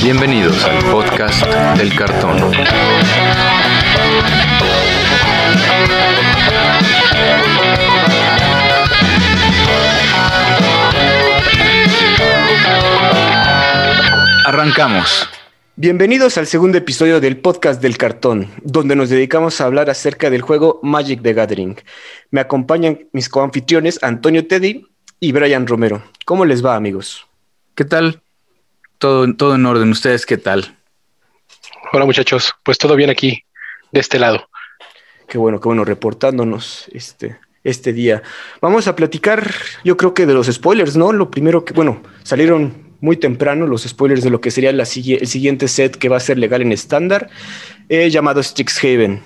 Bienvenidos al podcast del cartón. Arrancamos. Bienvenidos al segundo episodio del podcast del cartón, donde nos dedicamos a hablar acerca del juego Magic the Gathering. Me acompañan mis coanfitriones Antonio Teddy y Brian Romero. ¿Cómo les va, amigos? ¿Qué tal? Todo, todo en orden. ¿Ustedes qué tal? Hola, muchachos. Pues todo bien aquí, de este lado. Qué bueno, qué bueno, reportándonos este, este día. Vamos a platicar, yo creo que de los spoilers, ¿no? Lo primero que, bueno, salieron muy temprano los spoilers de lo que sería la, el siguiente set que va a ser legal en estándar, eh, llamado Strixhaven.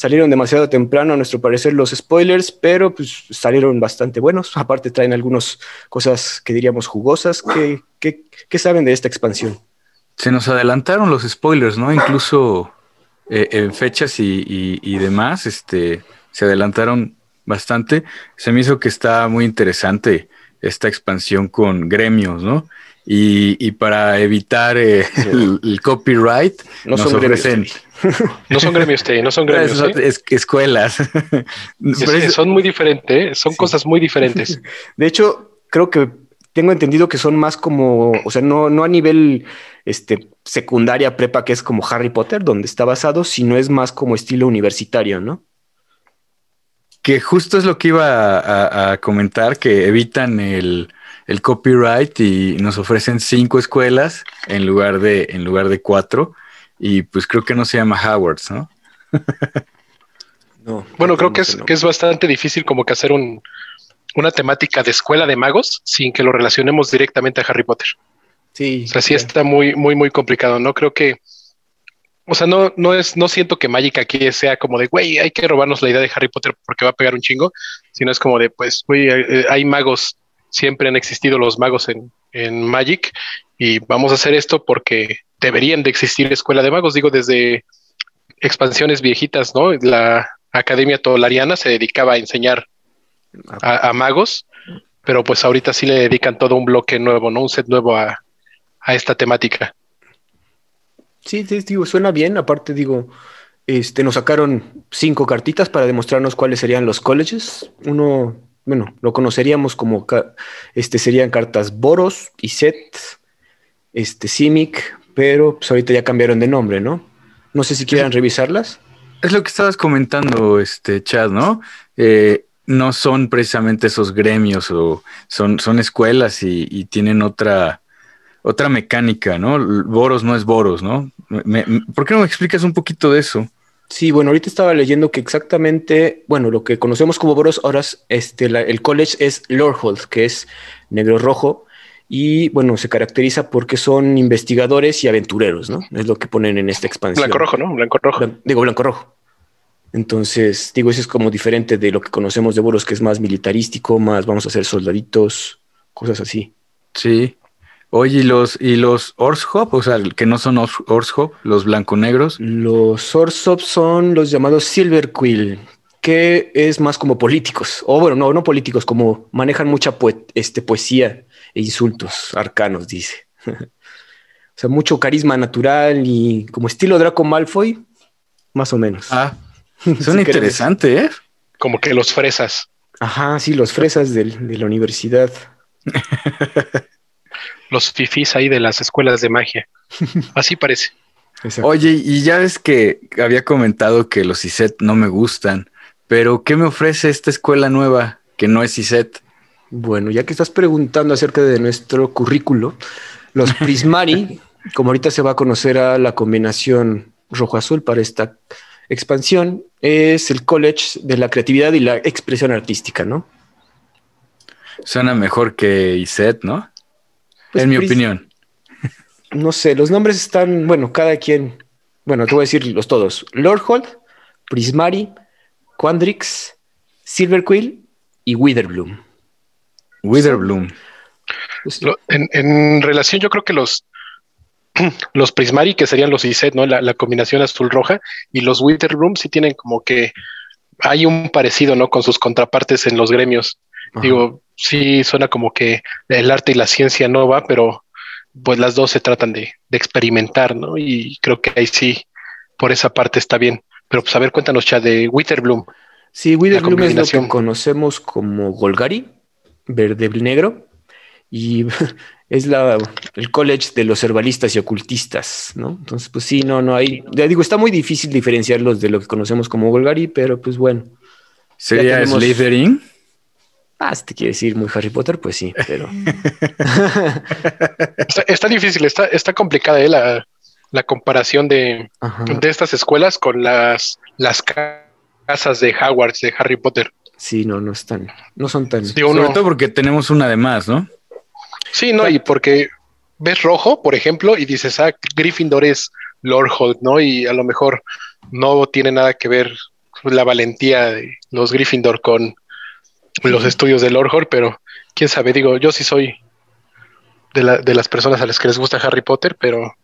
Salieron demasiado temprano, a nuestro parecer, los spoilers, pero pues salieron bastante buenos. Aparte traen algunas cosas que diríamos jugosas. ¿Qué, qué, saben de esta expansión? Se nos adelantaron los spoilers, ¿no? Incluso eh, en fechas y, y, demás, este, se adelantaron bastante. Se me hizo que está muy interesante esta expansión con gremios, ¿no? Y, para evitar eh, el, copyright, no nos son ofrecen... No son gremios, no son gremios. Es, escuelas. son muy diferentes, son cosas muy diferentes. De hecho, creo que tengo entendido que son más como, o sea, no, no a nivel este, secundaria, prepa, que es como Harry Potter, donde está basado, sino es más como estilo universitario, ¿no? Que justo es lo que iba a, comentar, que evitan el, copyright y nos ofrecen cinco escuelas en lugar de, en lugar de cuatro. Y pues creo que no se llama Howard's, ¿no? no bueno, creo que es, que es bastante difícil como que hacer un, una temática de escuela de magos sin que lo relacionemos directamente a Harry Potter. Sí. O sea, sí está muy, muy, muy complicado. No creo que o sea, no, no es, no siento que Magic aquí sea como de, güey, hay que robarnos la idea de Harry Potter porque va a pegar un chingo, sino es como de, pues, güey, hay, magos, siempre han existido los magos en, en Magic y vamos a hacer esto porque deberían de existir escuela de magos, digo, desde expansiones viejitas, ¿no? La Academia Tolariana se dedicaba a enseñar a, magos, pero pues ahorita sí le dedican todo un bloque nuevo, ¿no? Un set nuevo a, a esta temática. Sí, digo, suena bien. Aparte, digo, este, nos sacaron cinco cartitas para demostrarnos cuáles serían los colleges. Uno, bueno, lo conoceríamos como, este, serían cartas Boros y Set, este, Simic, pero pues ahorita ya cambiaron de nombre, ¿no? No sé si quieran revisarlas. Es lo que estabas comentando, este, Chad, ¿no? Eh, no son precisamente esos gremios o son, son escuelas y tienen otra, otra mecánica, ¿no? Boros no es Boros, ¿no? ¿Por qué no me explicas un poquito de eso? Sí, bueno, ahorita estaba leyendo que exactamente, bueno, lo que conocemos como Boros ahora es, este, el college es Lorehold, que es negro rojo, y bueno, se caracteriza porque son investigadores y aventureros, ¿no? Es lo que ponen en esta expansión. Blanco rojo, ¿no? Blanco rojo. digo, blanco rojo. Entonces, digo, eso es como diferente de lo que conocemos de Boros, que es más militarístico, más vamos a hacer soldaditos, cosas así. Sí. Oye, ¿y los, y los Orshop? O sea, que no son Orshop, los blanco-negros. Los Orshop son los llamados Silver Quill, que es más como políticos. O bueno, no, no políticos, como manejan mucha este, poesía e insultos arcanos, dice. o sea, mucho carisma natural y como estilo Draco Malfoy, más o menos. Ah, son interesante, ¿eh? Como que los fresas. Ajá, sí, los fresas de la universidad. los fifís ahí de las escuelas de magia. Así parece. Oye, y ya ves que había comentado que los ISET no me gustan, pero ¿qué me ofrece esta escuela nueva que no es ISET? Bueno, ya que estás preguntando acerca de nuestro currículo, los Prismari, como ahorita se va a conocer a la combinación rojo-azul para esta expansión, es el college de la creatividad y la expresión artística, ¿no? Suena mejor que ISET, ¿no? Pues en mi opinión. No sé, los nombres están, bueno, cada quien, bueno, te voy a decir los todos. Lordhold, Prismari, Quandrix, Silverquill y Witherbloom. Witherbloom. Pues en, relación, yo creo que los, los Prismari, que serían los ISET, ¿no? La, combinación azul-roja, y los Witherbloom sí tienen como que hay un parecido, ¿no? Con sus contrapartes en los gremios. Digo, sí suena como que el arte y la ciencia no va, pero pues las dos se tratan de, experimentar, ¿no? Y creo que ahí sí, por esa parte está bien. Pero pues a ver, cuéntanos, ya de Witherbloom. Sí, Witherbloom es lo que conocemos como Golgari, verde negro, y es la, el college de los herbalistas y ocultistas, ¿no? Entonces, pues sí, no, no hay, ya digo, está muy difícil diferenciarlos de lo que conocemos como Golgari, pero pues bueno. ¿Sería tenemos... Slytherin? Ah, si te quiere decir muy Harry Potter, pues sí, pero. está, difícil, está, está complicada ¿eh? la, comparación de, de, estas escuelas con las, las casas de Hogwarts de Harry Potter. Sí, no, no están, no son tan. Digo, Sobre todo porque tenemos una de más, ¿no? Sí, no, y porque ves rojo, por ejemplo, y dices, ah, Gryffindor es Lord Holt, ¿no? Y a lo mejor no tiene nada que ver la valentía de los Gryffindor con los estudios de Lord pero quién sabe, digo, yo sí soy de, la, de las personas a las que les gusta Harry Potter, pero...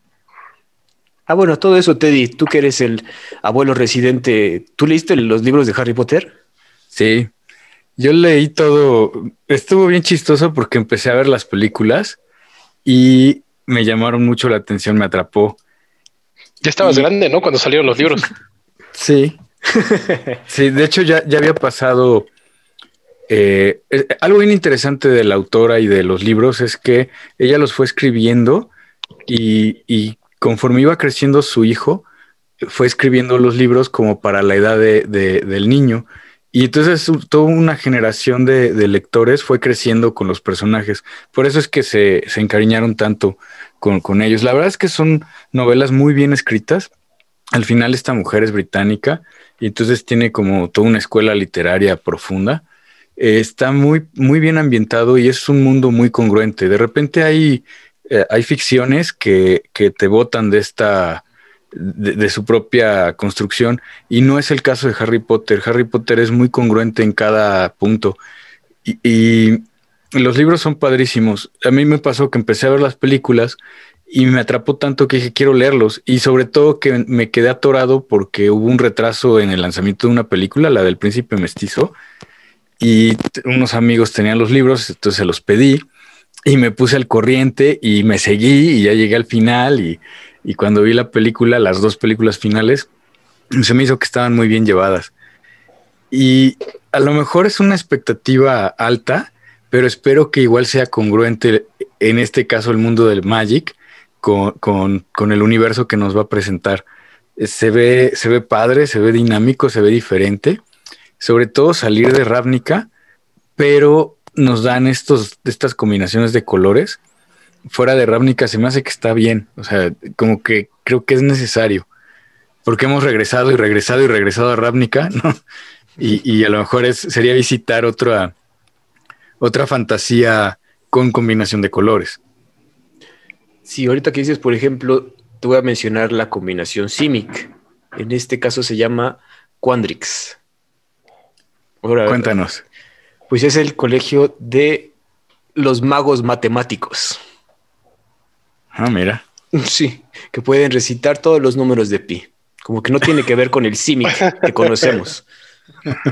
Ah, bueno, todo eso, Teddy, tú que eres el abuelo residente, ¿tú leíste los libros de Harry Potter? Sí, yo leí todo, estuvo bien chistoso porque empecé a ver las películas y me llamaron mucho la atención, me atrapó. Ya estabas grande, ¿no? Cuando salieron los libros. Sí. sí, de hecho ya, ya había pasado eh, eh, algo bien interesante de la autora y de los libros es que ella los fue escribiendo y, conforme iba creciendo su hijo, fue escribiendo los libros como para la edad del niño. Y entonces toda una generación de, lectores fue creciendo con los personajes. Por eso es que se, encariñaron tanto con, ellos. La verdad es que son novelas muy bien escritas. Al final esta mujer es británica y entonces tiene como toda una escuela literaria profunda está muy, muy bien ambientado y es un mundo muy congruente. De repente hay, eh, hay ficciones que, te botan de esta, de, su propia construcción y no es el caso de Harry Potter. Harry Potter es muy congruente en cada punto y, los libros son padrísimos. A mí me pasó que empecé a ver las películas y me atrapó tanto que dije quiero leerlos y sobre todo que me quedé atorado porque hubo un retraso en el lanzamiento de una película, la del príncipe mestizo, y unos amigos tenían los libros, entonces se los pedí y me puse al corriente y me seguí y ya llegué al final y, cuando vi la película, las dos películas finales, se me hizo que estaban muy bien llevadas. Y a lo mejor es una expectativa alta, pero espero que igual sea congruente, en este caso el mundo del Magic, con, con el universo que nos va a presentar. Se ve, se ve padre, se ve dinámico, se ve diferente sobre todo salir de Ravnica, pero nos dan estos, estas combinaciones de colores. Fuera de Ravnica se me hace que está bien, o sea, como que creo que es necesario, porque hemos regresado y regresado y regresado a Ravnica, ¿no? Y, a lo mejor es, sería visitar otra, otra fantasía con combinación de colores. Sí, ahorita que dices, por ejemplo, te voy a mencionar la combinación Simic. En este caso se llama Quandrix. Cuéntanos. Pues es el colegio de los magos matemáticos. Ah, mira. Sí, que pueden recitar todos los números de pi. Como que no tiene que ver con el CIMIC que conocemos.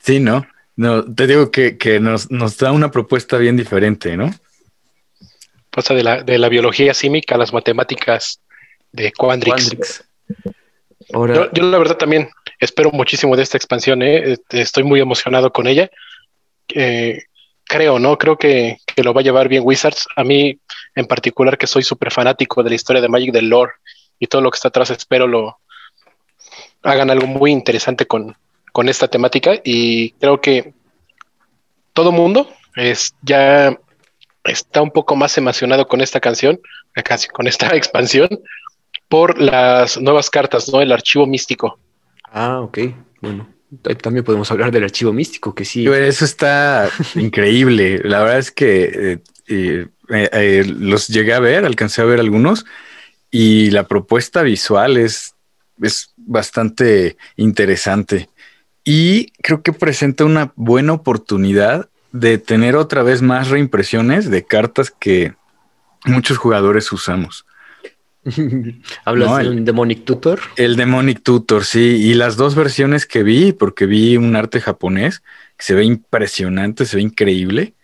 Sí, ¿no? No, te digo que, nos, da una propuesta bien diferente, ¿no? Pasa de la, de la biología CIMIC a las matemáticas de Quandrix. Ahora, yo, la verdad también espero muchísimo de esta expansión, ¿eh? Este, estoy muy emocionado con ella. creo, ¿no? Creo que, lo va a llevar bien Wizards. A mí, en particular, que soy súper fanático de la historia de Magic, del lore y todo lo que está atrás, espero lo hagan algo muy interesante con, esta temática. Y creo que todo mundo es, ya está un poco más emocionado con esta canción, casi con esta expansión, por las nuevas cartas, ¿no? El archivo místico. Ah, ok. Bueno, también podemos hablar del archivo místico, que sí. Eso está increíble. La verdad es que eh, eh, eh, los llegué a ver, alcancé a ver algunos, y la propuesta visual es, es bastante interesante. Y creo que presenta una buena oportunidad de tener otra vez más reimpresiones de cartas que muchos jugadores usamos. ¿Hablas del Demonic Tutor? El Demonic Tutor, sí. Y las dos versiones que vi, porque vi un arte japonés que se ve impresionante, se ve increíble.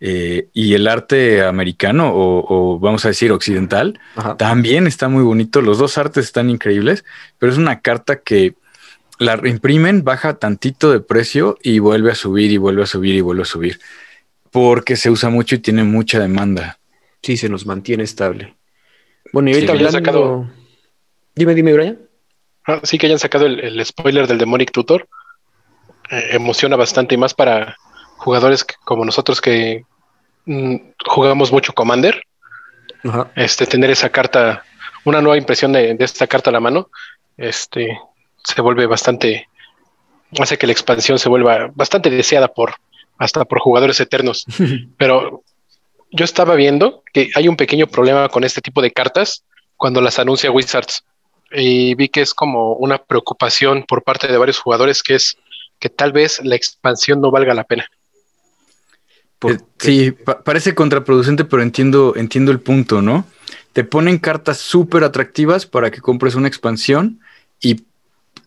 eh, y el arte americano o, vamos a decir occidental también está muy bonito. Los dos artes están increíbles, pero es una carta que la imprimen, baja tantito de precio y vuelve a subir y vuelve a subir y vuelve a subir porque se usa mucho y tiene mucha demanda. Sí, se nos mantiene estable. Bueno, y ahorita hablando... Sacado... Dime, dime, Brian. Ah, sí, que hayan sacado el, spoiler del Demonic Tutor. Eh, emociona bastante y más para jugadores como nosotros que mm, jugamos mucho Commander. Este, tener esa carta, una nueva impresión de, esta carta a la mano, este, se vuelve bastante, hace que la expansión se vuelva bastante deseada por, hasta por jugadores eternos. Pero yo estaba viendo que hay un pequeño problema con este tipo de cartas cuando las anuncia Wizards. Y vi que es como una preocupación por parte de varios jugadores que es que tal vez la expansión no valga la pena. Eh, sí, parece contraproducente, pero entiendo, entiendo el punto, ¿no? Te ponen cartas súper atractivas para que compres una expansión y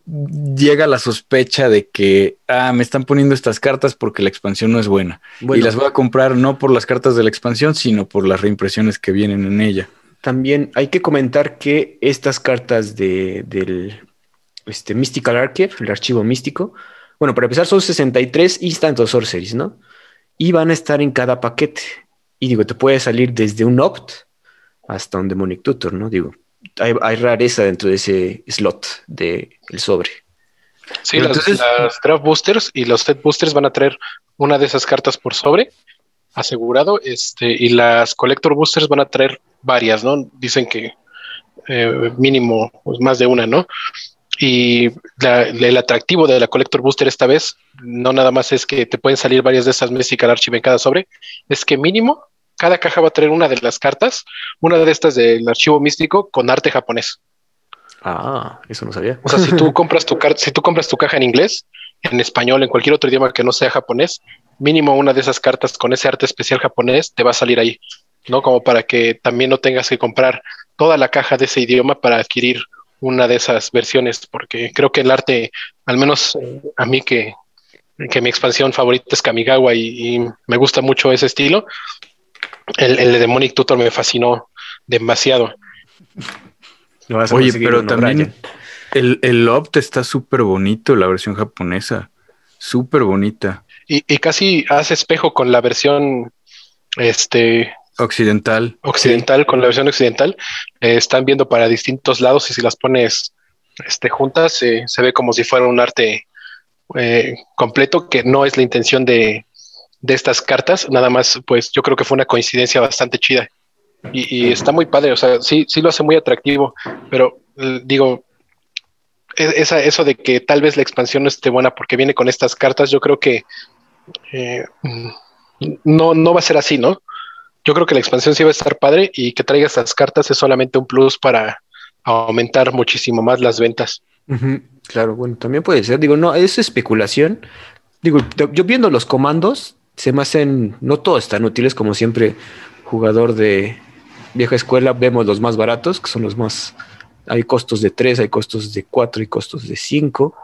llega la sospecha de que, ah, me están poniendo estas cartas porque la expansión no es buena. y las voy a comprar no por las cartas de la expansión, sino por las reimpresiones que vienen en ella. También hay que comentar que estas cartas de, del este, Mystical Archive, el archivo místico, bueno, para empezar son 63 Instant Sorceries, ¿no? Y van a estar en cada paquete. Y digo, te puede salir desde un Opt hasta un Demonic Tutor, ¿no? Digo, hay, rareza dentro de ese slot del el sobre. Sí, las, draft boosters y los set boosters van a traer una de esas cartas por sobre, asegurado, este, y las collector boosters van a traer varias, ¿no? Dicen que eh, mínimo pues, más de una, ¿no? Y el atractivo de la Collector Booster esta vez, no nada más es que te pueden salir varias de esas Mystical Archive en cada sobre, es que mínimo cada caja va a traer una de las cartas, una de estas del archivo místico con arte japonés. Ah, eso no sabía. O sea, si tú compras tu carta, si tú compras tu caja en inglés, en español, en cualquier otro idioma que no sea japonés, mínimo una de esas cartas con ese arte especial japonés te va a salir ahí, ¿no? Como para que también no tengas que comprar toda la caja de ese idioma para adquirir una de esas versiones, porque creo que el arte, al menos a mí que, que mi expansión favorita es Kamigawa y me gusta mucho ese estilo, el, el Demonic Tutor me fascinó demasiado. Oye, pero también el, el Opt está súper bonito, la versión japonesa. Súper bonita. Y, casi hace espejo con la versión este occidental. Occidental, con la versión occidental. Eh, están viendo para distintos lados y si las pones este, juntas, eh, se ve como si fuera un arte eh, completo, que no es la intención de, de estas cartas, nada más, pues yo creo que fue una coincidencia bastante chida. Y, está muy padre, o sea, sí, sí lo hace muy atractivo, pero eh, digo, e, esa, eso de que tal vez la expansión no esté buena porque viene con estas cartas, yo creo que eh, no, no va a ser así, ¿no? Yo creo que la expansión sí va a estar padre y que traiga estas cartas es solamente un plus para aumentar muchísimo más las ventas. Claro, bueno, también puede ser, digo, no, es especulación. Digo, yo viendo los comandos, se me hacen, no todos tan útiles como siempre, jugador de vieja escuela, vemos los más baratos, que son los más, hay costos de 3, hay costos de 4 y costos de 5.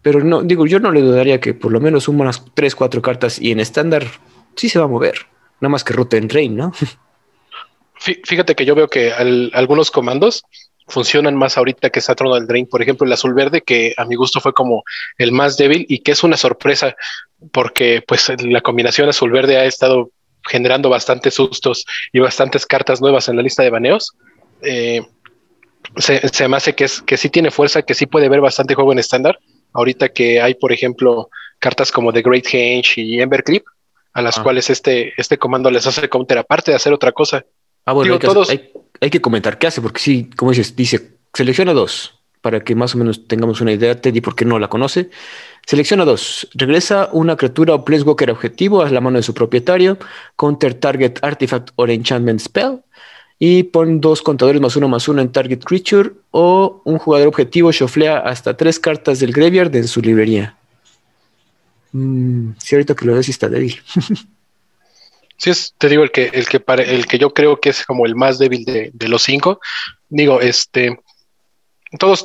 Pero no, digo, yo no le dudaría que por lo menos unas 3, 4 cartas y en estándar sí se va a mover. Nada más que ruta en Rain, ¿no? Fíjate que yo veo que algunos comandos funcionan más ahorita que Saturn del Drain. Por ejemplo, el azul verde, que a mi gusto fue como el más débil y que es una sorpresa porque pues la combinación azul verde ha estado generando bastantes sustos y bastantes cartas nuevas en la lista de baneos. Eh, se, me hace que, es, que sí tiene fuerza, que sí puede ver bastante juego en estándar. Ahorita que hay, por ejemplo, cartas como The Great Henge y Ember Clip, a las ah. cuales este, este comando les hace counter aparte de hacer otra cosa. Ah, bueno, hay, que todos... hay, que comentar qué hace, porque sí, como dices, dice, selecciona dos, para que más o menos tengamos una idea, Teddy, por qué no la conoce. Selecciona dos. Regresa una criatura o Walker objetivo a la mano de su propietario, counter target artifact or enchantment spell, y pon dos contadores más uno más uno en target creature, o un jugador objetivo shufflea hasta tres cartas del graveyard en su librería. Mm, que lo ves está débil. Sí, es, te digo, el que, el que, el que yo creo que es como el más débil de, los cinco. Digo, este, todos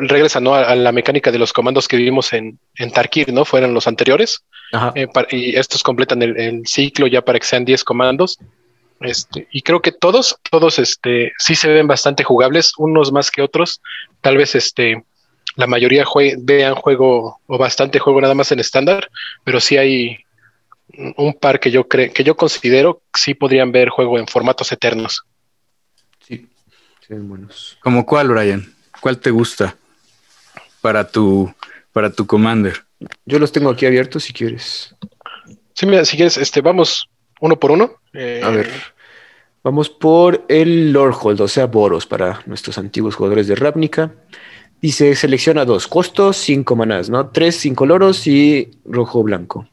regresan a, la mecánica de los comandos que vimos en, en Tarkir, ¿no? Fueron los anteriores. Eh, y estos completan el, ciclo ya para que sean 10 comandos. Este, y creo que todos, todos este, sí se ven bastante jugables, unos más que otros. Tal vez este, la mayoría vean juego o bastante juego nada más en estándar, pero sí hay un par que yo creo que yo considero que sí podrían ver juego en formatos eternos. Sí, sí, buenos. ¿Como cuál, Brian? ¿Cuál te gusta para tu, para tu Commander? Yo los tengo aquí abiertos si quieres. Sí, mira, si quieres, este, vamos uno por uno. Eh, A ver. Vamos por el Lordhold, o sea, Boros, para nuestros antiguos jugadores de Ravnica. Dice, selecciona dos costos, cinco manás, ¿no? Tres, cinco loros y rojo blanco.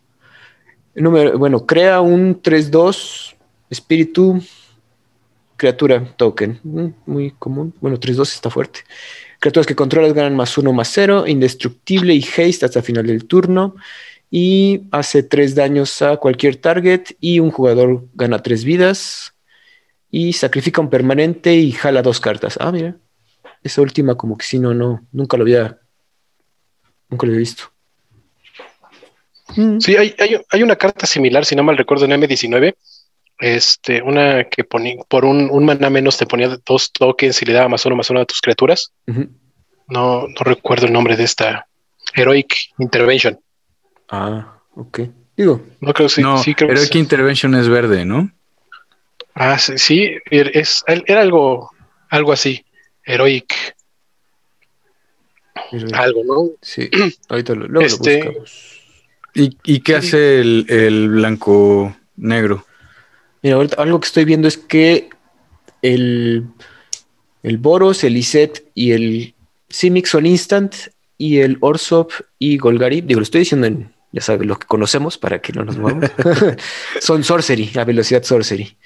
Número, bueno, crea un 3-2 espíritu criatura token. Mm, muy común. Bueno, 3-2 está fuerte. Criaturas que controlas ganan más 1 más 0, indestructible y haste hasta final del turno. Y hace 3 daños a cualquier target y un jugador gana 3 vidas. Y sacrifica un permanente y jala dos cartas. Ah, mira. Esa última como que si no, no, nunca lo había, nunca lo había visto. Sí, hay, hay, una carta similar, si no mal recuerdo, en M19. Este, una que ponía por un, un maná menos te ponía dos tokens y le daba más uno más uno a tus criaturas. no, no recuerdo el nombre de esta Heroic Intervention. Ah, ok. Digo, no creo, sí, no, Heroic Intervention es verde, ¿no? Ah, sí, sí er, es, era algo, algo así. Heroic. Algo, ¿no? Sí, ahorita lo, luego lo este, buscamos. ¿Y, qué hace el, blanco negro? Mira, ahorita algo que estoy viendo es que el, el Boros, el Iset y el Simic son instant y el Orsop y Golgari, digo, lo estoy diciendo en, ya sabes, lo que conocemos para que no nos movamos, son sorcery, a velocidad sorcery.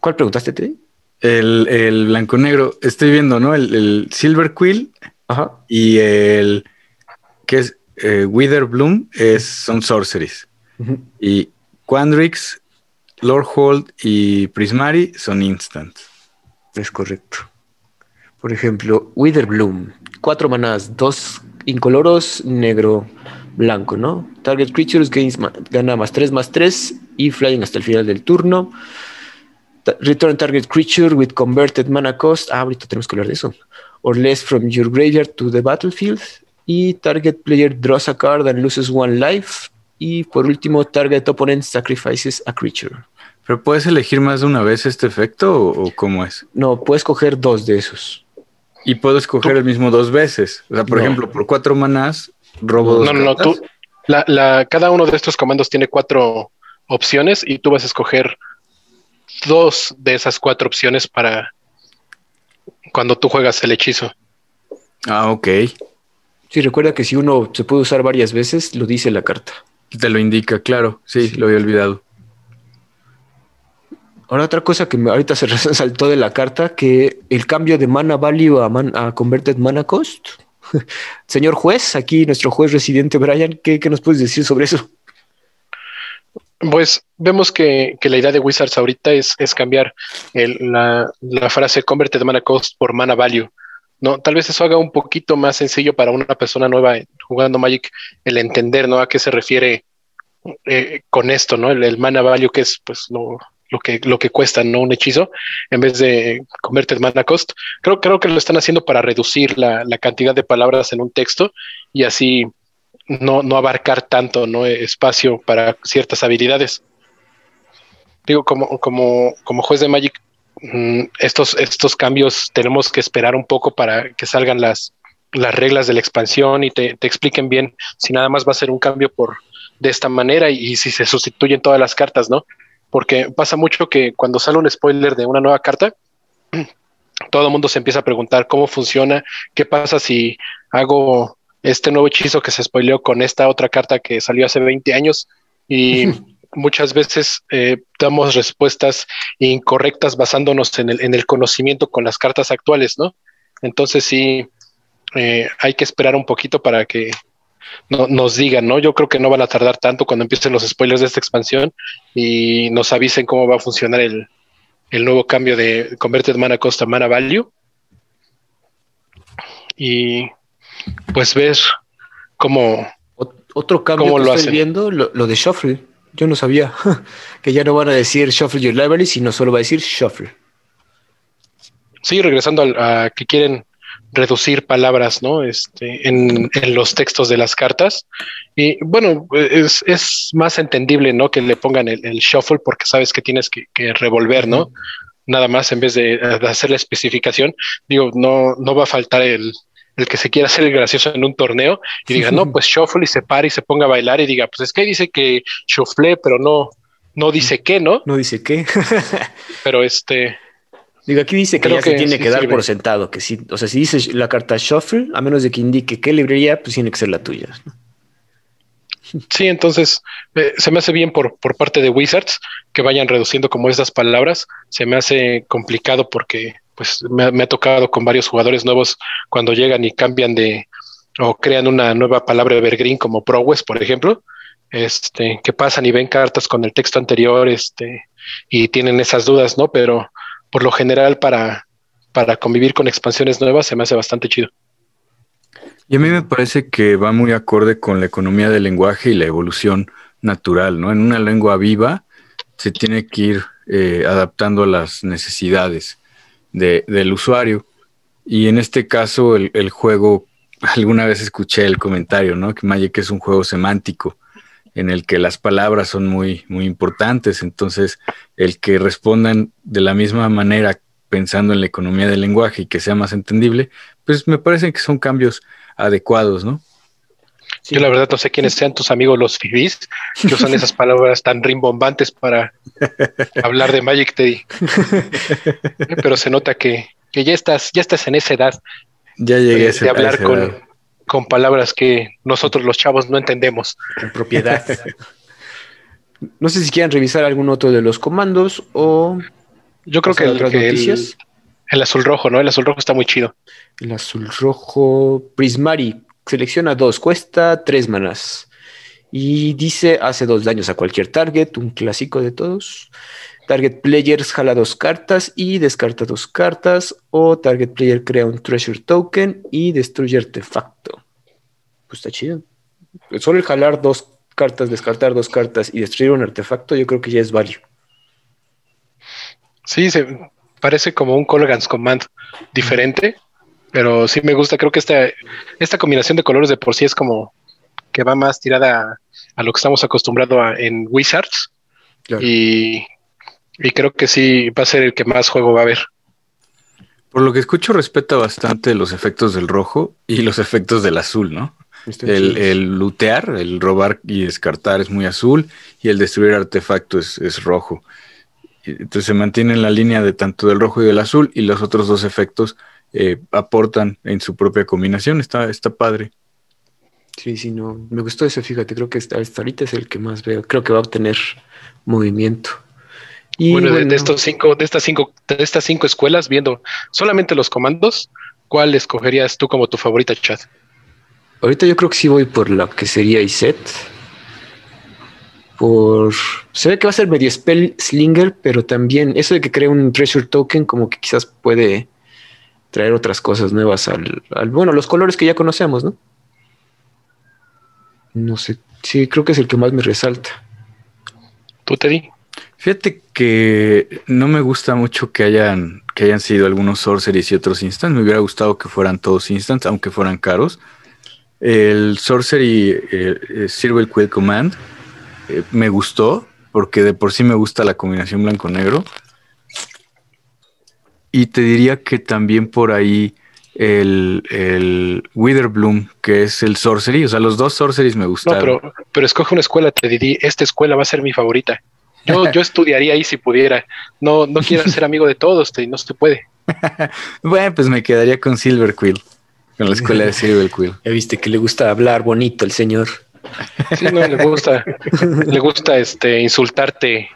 ¿Cuál preguntaste, Teddy? El, el blanco negro, estoy viendo, ¿no? El, Silver Quill y el que es eh, Witherbloom es, son sorceries. Y Quandrix, Lordhold y Prismari son instant. Es correcto. Por ejemplo, Witherbloom, cuatro manadas, dos incoloros, negro, blanco, ¿no? Target creatures gains gana más 3 más 3 y flying hasta el final del turno. Return target creature with converted mana cost. Ah, ahorita tenemos que hablar de eso. Or less from your graveyard to the battlefield. Y target player draws a card and loses one life. Y por último, target opponent sacrifices a creature. ¿Pero puedes elegir más de una vez este efecto o, cómo es? No, puedes coger dos de esos. Y puedo escoger el mismo dos veces. O sea, por ejemplo, por cuatro manás, robo dos. No, no, no. Tú, la, cada uno de estos comandos tiene cuatro opciones y tú vas a escoger dos de esas cuatro opciones para cuando tú juegas el hechizo. Ah, ok. Sí, recuerda que si uno se puede usar varias veces, lo dice la carta. Te lo indica, claro. Sí, lo había olvidado. Ahora otra cosa que ahorita se resaltó de la carta, que el cambio de mana value a, a converted mana cost. Señor juez, aquí nuestro juez residente Brian, ¿qué, ¿qué, nos puedes decir sobre eso? Pues vemos que, la idea de Wizards ahorita es, cambiar la, la, frase converted mana cost por mana value. ¿no? Tal vez eso haga un poquito más sencillo para una persona nueva jugando Magic el entender, ¿no? A qué se refiere eh, con esto, ¿no? El, mana value que es, pues, lo, que, lo que cuesta, ¿no? Un hechizo, en vez de convertir mana cost. Creo, creo que lo están haciendo para reducir la, cantidad de palabras en un texto y así no, no abarcar tanto, ¿no? Espacio para ciertas habilidades. Digo, como, como, como juez de Magic, Mm, estos, estos cambios tenemos que esperar un poco para que salgan las, las reglas de la expansión y te, expliquen bien si nada más va a ser un cambio por de esta manera y, si se sustituyen todas las cartas, ¿no? Porque pasa mucho que cuando sale un spoiler de una nueva carta, todo el mundo se empieza a preguntar cómo funciona, qué pasa si hago este nuevo hechizo que se spoileó con esta otra carta que salió hace 20 años y muchas veces eh, damos respuestas incorrectas basándonos en el, en el, conocimiento con las cartas actuales, ¿no? Entonces sí, eh, hay que esperar un poquito para que no, nos digan, ¿no? Yo creo que no van a tardar tanto cuando empiecen los spoilers de esta expansión y nos avisen cómo va a funcionar el, el nuevo cambio de Converted Mana Cost a Mana Value. y pues ver cómo... Otro cambio que estoy viendo, lo, de Shuffle. Yo no sabía que ya no van a decir Shuffle Your Library, sino solo va a decir Shuffle. Sí, regresando a, que quieren reducir palabras, ¿no? Este, en, los textos de las cartas. Y bueno, es, más entendible, ¿no? Que le pongan el, shuffle porque sabes que tienes que, revolver, ¿no? Nada más en vez de, de, hacer la especificación. Digo, no, no va a faltar el, el que se quiera hacer el gracioso en un torneo y diga, no, pues shuffle y se pare y se ponga a bailar y diga, pues es que dice que shuffle, pero no, no dice qué, ¿no? No dice qué. pero este. Digo, aquí dice que ya se tiene que dar por sentado, que si, o sea, si dice la carta shuffle, a menos de que indique qué librería, pues tiene que ser la tuya. Sí, entonces eh, se me hace bien por, por parte de Wizards que vayan reduciendo como esas palabras. Se me hace complicado porque pues me, ha tocado con varios jugadores nuevos cuando llegan y cambian de o crean una nueva palabra evergreen como ProWest, por ejemplo, este, que pasan y ven cartas con el texto anterior, este, y tienen esas dudas, ¿no? Pero por lo general para, para convivir con expansiones nuevas se me hace bastante chido. Y a mí me parece que va muy acorde con la economía del lenguaje y la evolución natural, ¿no? En una lengua viva se tiene que ir eh, adaptando a las necesidades del usuario. Y en este caso, el, juego, alguna vez escuché el comentario, ¿no? Que Magic es un juego semántico en el que las palabras son muy, muy importantes. Entonces, el que respondan de la misma manera pensando en la economía del lenguaje y que sea más entendible, pues me parece que son cambios adecuados, ¿no? Yo la verdad no sé quiénes sean tus amigos los fibis que usan esas palabras tan rimbombantes para hablar de Magic Teddy. Pero se nota que, ya estás, ya estás en esa edad ya llegué de, hablar con, con, palabras que nosotros los chavos no entendemos. En propiedad. no sé si quieren revisar algún otro de los comandos o. Yo creo que, el, el azul rojo, ¿no? El azul rojo está muy chido. El azul rojo Prismari Selecciona dos, cuesta tres manas. Y dice, hace dos daños a cualquier target, un clásico de todos. Target players jala dos cartas y descarta dos cartas. O target player crea un treasure token y destruye artefacto. Pues está chido. Solo el jalar dos cartas, descartar dos cartas y destruir un artefacto, yo creo que ya es value. Sí, se parece como un Colgan's Command diferente, pero sí me gusta, creo que esta, esta combinación de colores de por sí es como que va más tirada a, lo que estamos acostumbrados en Wizards. Y, creo que sí va a ser el que más juego va a haber. Por lo que escucho, respeta bastante los efectos del rojo y los efectos del azul, ¿no? El, el, lootear, el robar y descartar es muy azul y el destruir artefacto es, es rojo. Entonces se mantiene en la línea de tanto del rojo y del azul y los otros dos efectos eh, aportan en su propia combinación. Está, está padre. Sí, sí, no. Me gustó eso, fíjate. Creo que hasta ahorita es el que más veo. Creo que va a obtener movimiento. Y bueno, De, estos cinco, de estas cinco, de estas cinco escuelas, viendo solamente los comandos, ¿cuál escogerías tú como tu favorita, Chad? Ahorita yo creo que sí voy por la que sería Iset. Por. Se ve que va a ser medio spell slinger, pero también eso de que crea un treasure token, como que quizás puede traer otras cosas nuevas al, bueno, los colores que ya conocemos, ¿no? No sé, sí, creo que es el que más me resalta. ¿Tú, te di Fíjate que no me gusta mucho que hayan, que hayan sido algunos sorceries y otros instants. Me hubiera gustado que fueran todos instants, aunque fueran caros. El sorcery eh, eh Sirve Quill Command eh, me gustó, porque de por sí me gusta la combinación blanco-negro. Y te diría que también por ahí el, el Witherbloom, que es el Sorcery. O sea, los dos Sorceries me gustaron. No, pero, escoge una escuela, te diría, esta escuela va a ser mi favorita. Yo, yo estudiaría ahí si pudiera. No, no quiero ser amigo de todos, y no se puede. bueno, pues me quedaría con Silver Quill, con la escuela de Silver Quill. Ya viste que le gusta hablar bonito el señor. Sí, no, le gusta, le gusta este insultarte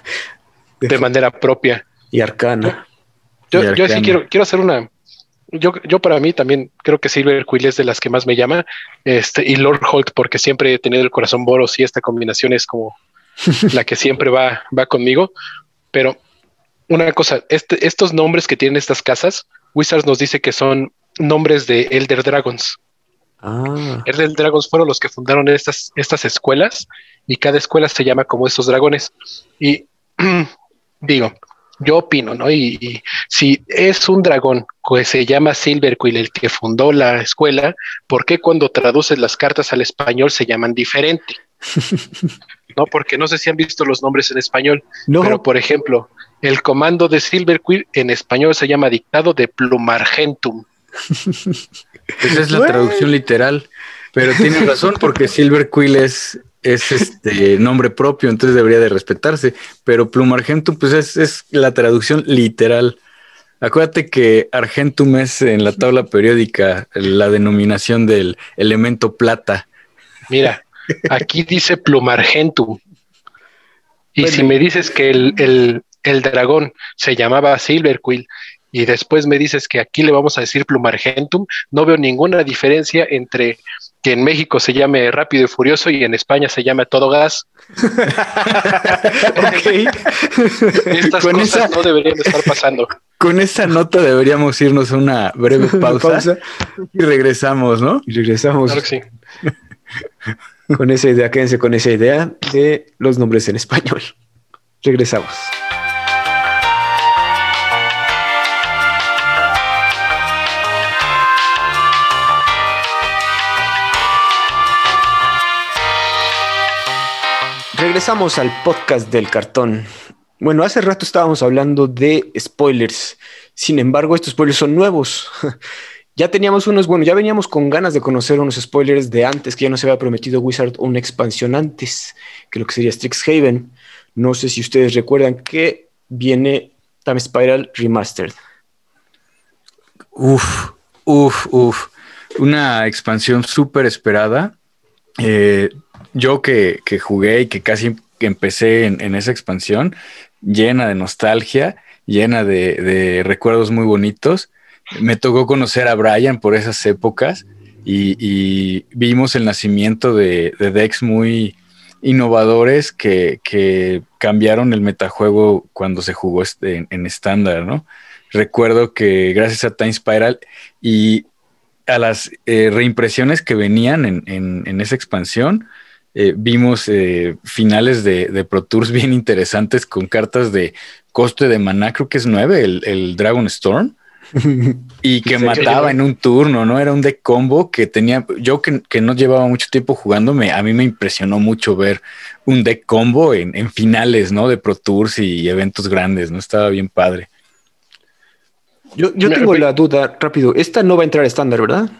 de manera propia. Y arcana. Yo, yo sí quiero, quiero hacer una. Yo, yo para mí también creo que Silver Quill es de las que más me llama. Este, y Lord Holt, porque siempre he tenido el corazón Boros y esta combinación es como la que siempre va, va conmigo. Pero una cosa, este, estos nombres que tienen estas casas, Wizards nos dice que son nombres de Elder Dragons. Ah. Elder Dragons fueron los que fundaron estas, estas escuelas y cada escuela se llama como estos dragones. Y digo, yo opino, ¿no? Y, si es un dragón que se llama Silverquill el que fundó la escuela, ¿por qué cuando traduces las cartas al español se llaman diferente? no, porque no sé si han visto los nombres en español, pero por ejemplo, el comando de Silverquill en español se llama dictado de Plumargentum. Esa es la traducción literal, pero tiene razón porque Silverquill es es este nombre propio, entonces debería de respetarse. Pero Plumargentum, pues es, es, la traducción literal. Acuérdate que Argentum es en la tabla periódica la denominación del elemento plata. Mira, aquí dice Plumargentum. Y si me dices que el, el, el dragón se llamaba Silverquill y después me dices que aquí le vamos a decir Plumargentum, no veo ninguna diferencia entre que en México se llame Rápido y Furioso y en España se llame Todo Gas. Estas cosas no deberían estar pasando. Con esta nota deberíamos irnos a una breve pausa, y regresamos, ¿no? Y regresamos. Claro que sí. con esa idea, quédense con esa idea de los nombres en español. Regresamos. Regresamos al podcast del cartón. Bueno, hace rato estábamos hablando de spoilers. Sin embargo, estos spoilers son nuevos. ya teníamos unos, bueno, ya veníamos con ganas de conocer unos spoilers de antes, que ya nos había prometido Wizard una expansión antes, que lo que sería Strixhaven. No sé si ustedes recuerdan que viene Time Spiral Remastered. Uf, uf, uf. Una expansión súper esperada. Eh, yo que, jugué y que casi empecé en, esa expansión, llena de nostalgia, llena de, recuerdos muy bonitos. Me tocó conocer a Brian por esas épocas y, vimos el nacimiento de, decks muy innovadores que, cambiaron el metajuego cuando se jugó este, en estándar, ¿no? Recuerdo que gracias a Time Spiral y a las eh, reimpresiones que venían en esa expansión, eh, vimos eh, finales de, Pro Tours bien interesantes con cartas de coste de maná, creo que es 9, el, Dragon Storm. y que mataba en un turno, ¿no? Era un deck combo que tenía, yo que, no llevaba mucho tiempo jugándome, a mí me impresionó mucho ver un deck combo en, finales, ¿no? De Pro Tours y eventos grandes, ¿no? Estaba bien padre. Yo, yo tengo la duda rápido, esta no va a entrar estándar, ¿verdad?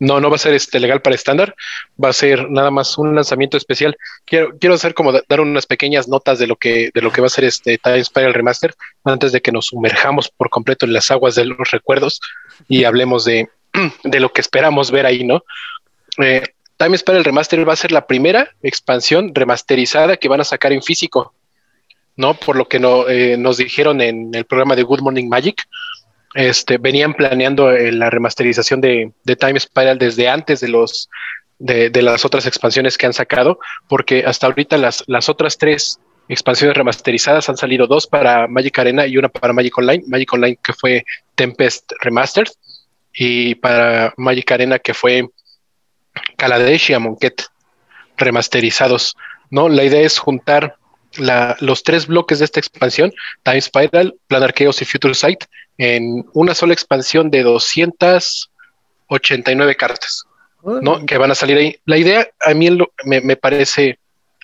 No, no va a ser este legal para estándar, va a ser nada más un lanzamiento especial. Quiero, quiero hacer como dar unas pequeñas notas de lo que, de lo que va a ser este Time Spiral Remaster antes de que nos sumerjamos por completo en las aguas de los recuerdos y hablemos de, de lo que esperamos ver ahí, ¿no? Eh, Time Spiral Remaster va a ser la primera expansión remasterizada que van a sacar en físico, ¿no? Por lo que no, eh, nos dijeron en el programa de Good Morning Magic, este, venían planeando eh, la remasterización de, Time Spiral desde antes de los de, las otras expansiones que han sacado, porque hasta ahorita las, las otras tres expansiones remasterizadas han salido dos para Magic Arena y una para Magic Online. Magic Online que fue Tempest Remastered y para Magic Arena que fue Kaladesh y Amonkhet remasterizados. ¿no? La idea es juntar los tres bloques de esta expansión, Time Spiral, Planar Chaos y Future Sight, en una sola expansión de 289 cartas, ¿no? Que van a salir ahí. La idea a mí me, parece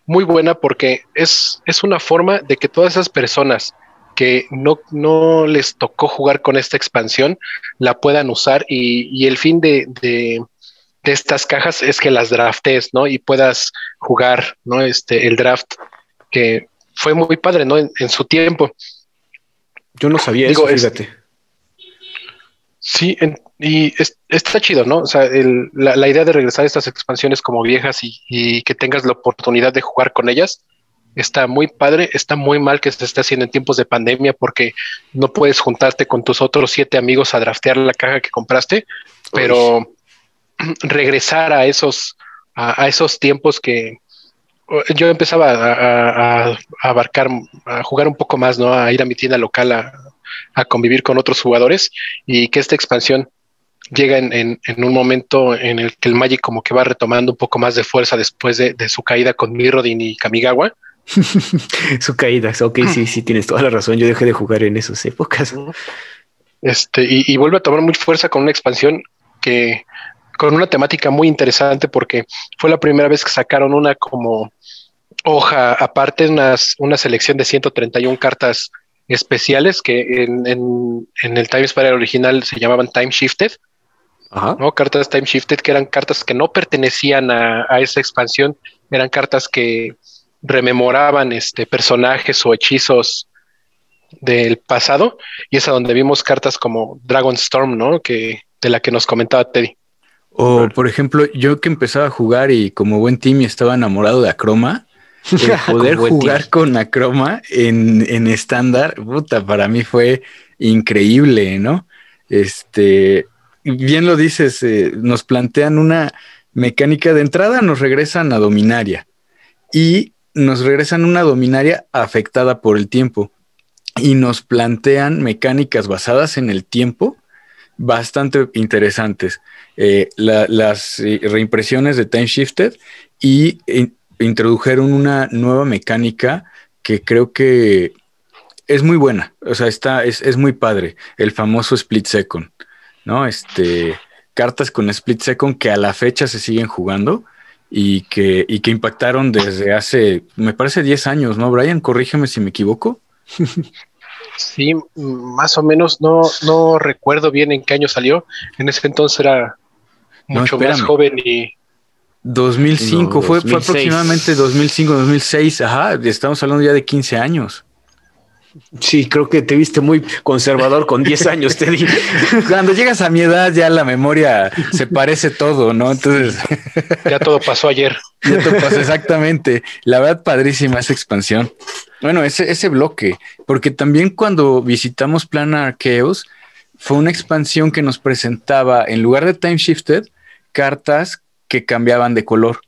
muy buena porque es, es una forma de que todas esas personas que no, no les tocó jugar con esta expansión la puedan usar y, el fin de, de, estas cajas es que las draftes, ¿no? Y puedas jugar, ¿no? Este, el draft que fue muy padre, ¿no? En, su tiempo. Yo no sabía eso, fíjate. Sí, y está chido, ¿no? O sea, la, idea de regresar a estas expansiones como viejas y, que tengas la oportunidad de jugar con ellas está muy padre. Está muy mal que se esté haciendo en tiempos de pandemia porque no puedes juntarte con tus otros siete amigos a draftear la caja que compraste, pero regresar a esos, a, esos tiempos que, yo empezaba a, a, abarcar, a jugar un poco más, ¿no? A ir a mi tienda local a, a convivir con otros jugadores y que esta expansión llega en, un momento en el que el Magic como que va retomando un poco más de fuerza después de, su caída con Mirrodin y Kamigawa. su caída, ok, sí, sí, tienes toda la razón. Yo dejé de jugar en esas épocas. Este, y, y, vuelve a tomar mucha fuerza con una expansión que con una temática muy interesante porque fue la primera vez que sacaron una como hoja aparte, unas, una selección de 131 cartas especiales que en, en, el Time Spiral original se llamaban Time Shifted. ¿no? Cartas Time Shifted, que eran cartas que no pertenecían a, esa expansión, eran cartas que rememoraban este, personajes o hechizos del pasado, y es a donde vimos cartas como Dragon Storm, ¿no? Que, de la que nos comentaba Teddy. O, por ejemplo, yo que empezaba a jugar y como buen team estaba enamorado de Acroma, poder jugar con Acroma en estándar, puta, para mí fue increíble, ¿no? Este, bien lo dices, eh, nos plantean una mecánica de entrada, nos regresan a Dominaria y nos regresan una Dominaria afectada por el tiempo y nos plantean mecánicas basadas en el tiempo bastante interesantes. Eh, las eh, reimpresiones de Time Shifted y introdujeron una nueva mecánica que creo que es muy buena. O sea, está, es, es muy padre. El famoso split second. ¿no? Este, cartas con split second que a la fecha se siguen jugando y que, y que impactaron desde hace, me parece 10 años, ¿no? Brian, corrígeme si me equivoco. Sí, más o menos, no, no recuerdo bien en qué año salió. En ese entonces era mucho más joven y... 2005, fue, fue aproximadamente 2005, 2006, ajá, estamos hablando ya de 15 años. Sí, creo que te viste muy conservador con 10 años, te digo. Cuando llegas a mi edad ya la memoria se parece todo, ¿no? Entonces... Ya todo pasó ayer. Ya todo pasó, exactamente. La verdad, padrísima esa expansión. Bueno, ese, ese bloque, porque también cuando visitamos Planar Chaos, fue una expansión que nos presentaba, en lugar de Time Shifted, cartas que cambiaban de color.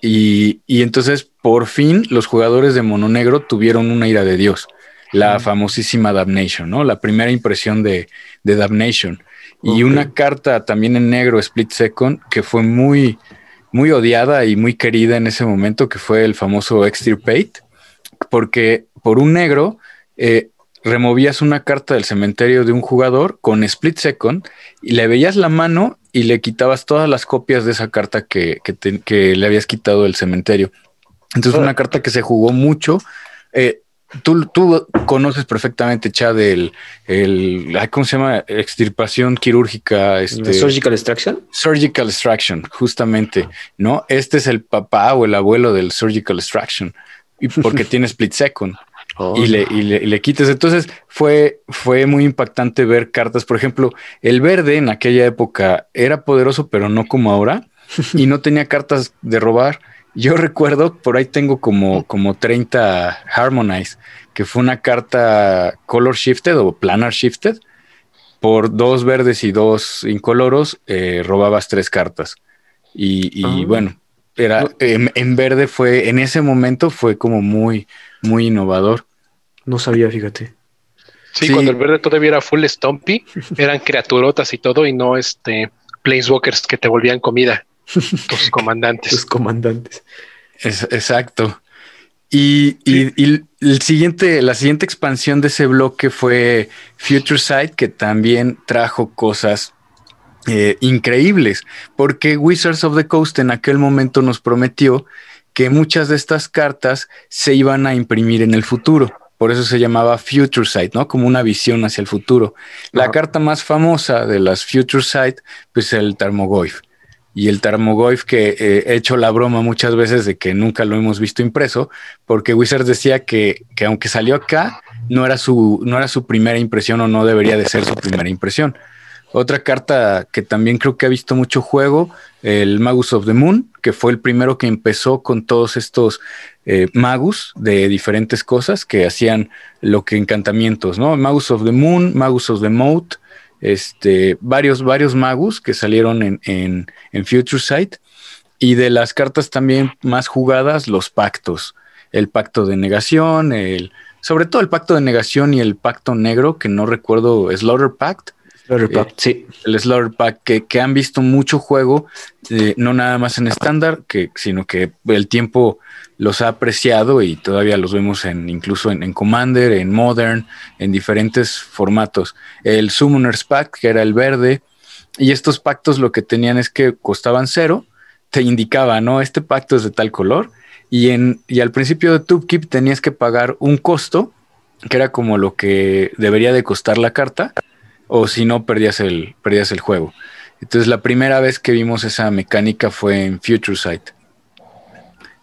Y, y entonces, por fin, los jugadores de Mono Negro tuvieron una ira de Dios la famosísima Damnation, ¿no? La primera impresión de, de Damnation. Y una carta también en negro, Split Second, que fue muy, muy odiada y muy querida en ese momento, que fue el famoso Extirpate, porque por un negro eh, removías una carta del cementerio de un jugador con Split Second y le veías la mano y le quitabas todas las copias de esa carta que, que, le habías quitado del cementerio. Entonces, una carta que se jugó mucho. Eh, Tú, tú, conoces perfectamente, Chad, el, el, ¿cómo se llama? Extirpación quirúrgica. Este, surgical extraction. Surgical extraction, justamente, ¿no? Este es el papá o el abuelo del surgical extraction, y porque tiene split second. Oh. Y, le, y, le, le, quites. Entonces fue, fue muy impactante ver cartas. Por ejemplo, el verde en aquella época era poderoso, pero no como ahora, y no tenía cartas de robar. Yo recuerdo, por ahí tengo como, como 30 Harmonize, que fue una carta color shifted o planar shifted. Por dos verdes y dos incoloros, eh, robabas tres cartas. Y, ah. bueno, era en, verde fue, en ese momento fue como muy, muy innovador. No sabía, fíjate. Sí, cuando el verde todavía era full stompy, eran criaturotas y todo, y no este planeswalkers que te volvían comida. Tus comandantes. Tus comandantes. exacto. Y, el siguiente, la siguiente expansión de ese bloque fue Future Sight, que también trajo cosas eh, increíbles, porque Wizards of the Coast en aquel momento nos prometió que muchas de estas cartas se iban a imprimir en el futuro. Por eso se llamaba Future Sight, ¿no? Como una visión hacia el futuro. La carta más famosa de las Future Sight, pues el Tarmogoyf y el Tarmogoyf que eh, he hecho la broma muchas veces de que nunca lo hemos visto impreso, porque Wizards decía que, que, aunque salió acá, no era, su, no era su primera impresión o no debería de ser su primera impresión. Otra carta que también creo que ha visto mucho juego, el Magus of the Moon, que fue el primero que empezó con todos estos eh, magus de diferentes cosas que hacían lo que encantamientos, ¿no? Magus of the Moon, Magus of the Moat, este, varios, varios magus que salieron en, en, Future Sight. Y de las cartas también más jugadas, los pactos. El pacto de negación, el sobre todo el pacto de negación y el pacto negro, que no recuerdo, Slaughter Pact. Sí. El Slaughter Pact, que, han visto mucho juego, eh, no nada más en estándar, sino que el tiempo los ha apreciado y todavía los vemos en incluso en, Commander, en Modern, en diferentes formatos. El Summoners Pact, que era el verde, y estos pactos lo que tenían es que costaban cero, te indicaba, ¿no? Este pacto es de tal color, y, en, y al principio de Tubkeep tenías que pagar un costo, que era como lo que debería de costar la carta, o si no, perdías el, perdías el juego. Entonces la primera vez que vimos esa mecánica fue en Future Sight.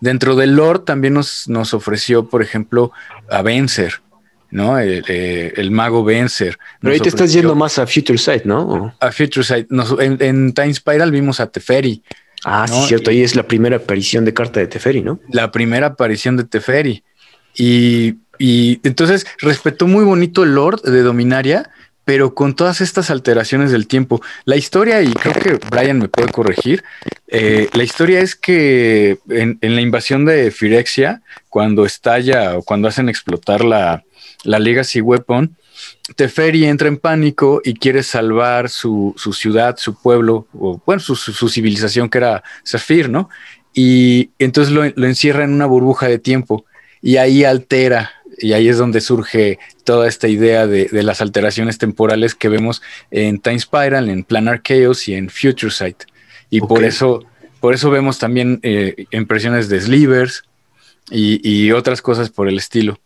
Dentro del lore también nos, nos ofreció, por ejemplo, a Vencer, ¿no? El, eh, mago Vencer. Pero ahí te estás yendo más a Future Sight, ¿no? A Future Sight. en, Time Spiral vimos a Teferi. Ah, sí, cierto. Ahí es la primera aparición de carta de Teferi, ¿no? La primera aparición de Teferi. Y, y entonces respetó muy bonito el lore de Dominaria, pero con todas estas alteraciones del tiempo. La historia, y creo que Brian me puede corregir, eh, la historia es que en, la invasión de Firexia, cuando estalla o cuando hacen explotar la, la Legacy Weapon, Teferi entra en pánico y quiere salvar su, ciudad, su pueblo, o bueno, su, civilización que era Zafir, ¿no? Y entonces lo encierra en una burbuja de tiempo y ahí altera y ahí es donde surge toda esta idea de, las alteraciones temporales que vemos en Time Spiral, en Planar Chaos y en Future Sight. Y por eso, por eso vemos también eh, impresiones de slivers y, otras cosas por el estilo.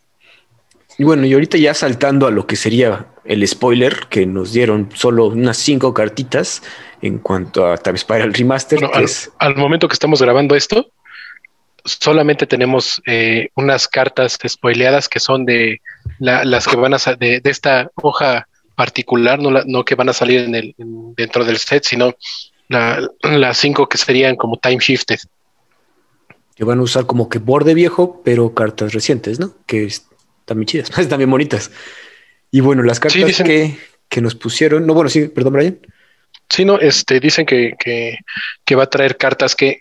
Y bueno, y ahorita ya saltando a lo que sería el spoiler, que nos dieron solo unas cinco cartitas en cuanto a Time Spiral Remaster. al momento que estamos grabando esto, solamente tenemos eh, unas cartas spoileadas que son de las que van a de, de esta hoja particular, no, no que van a salir en el, dentro del set, sino las cinco que serían como time shifted. Que van a usar como que borde viejo, pero cartas recientes, ¿no? Que están muy chidas, están bien bonitas. Y bueno, las cartas que, que, nos pusieron, no, bueno, sí, perdón, Brian. Sí, no, este, dicen que, que, que va a traer cartas que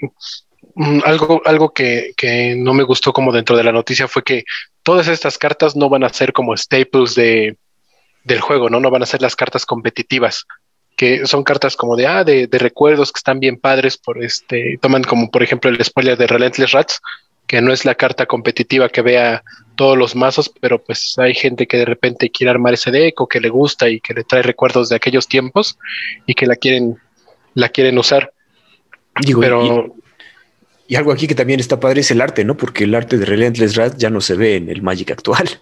algo, algo que, no me gustó como dentro de la noticia fue que todas estas cartas no van a ser como staples de, del juego, ¿no? No van a ser las cartas competitivas, que son cartas como de, ah, de, recuerdos que están bien padres por este, toman como por ejemplo el spoiler de Relentless Rats, que no es la carta competitiva que vea todos los mazos, pero pues hay gente que de repente quiere armar ese deck o que le gusta y que le trae recuerdos de aquellos tiempos y que la quieren, la quieren usar. Digo, pero y algo aquí que también está padre es el arte, ¿no? Porque el arte de Relentless Rat ya no se ve en el Magic actual.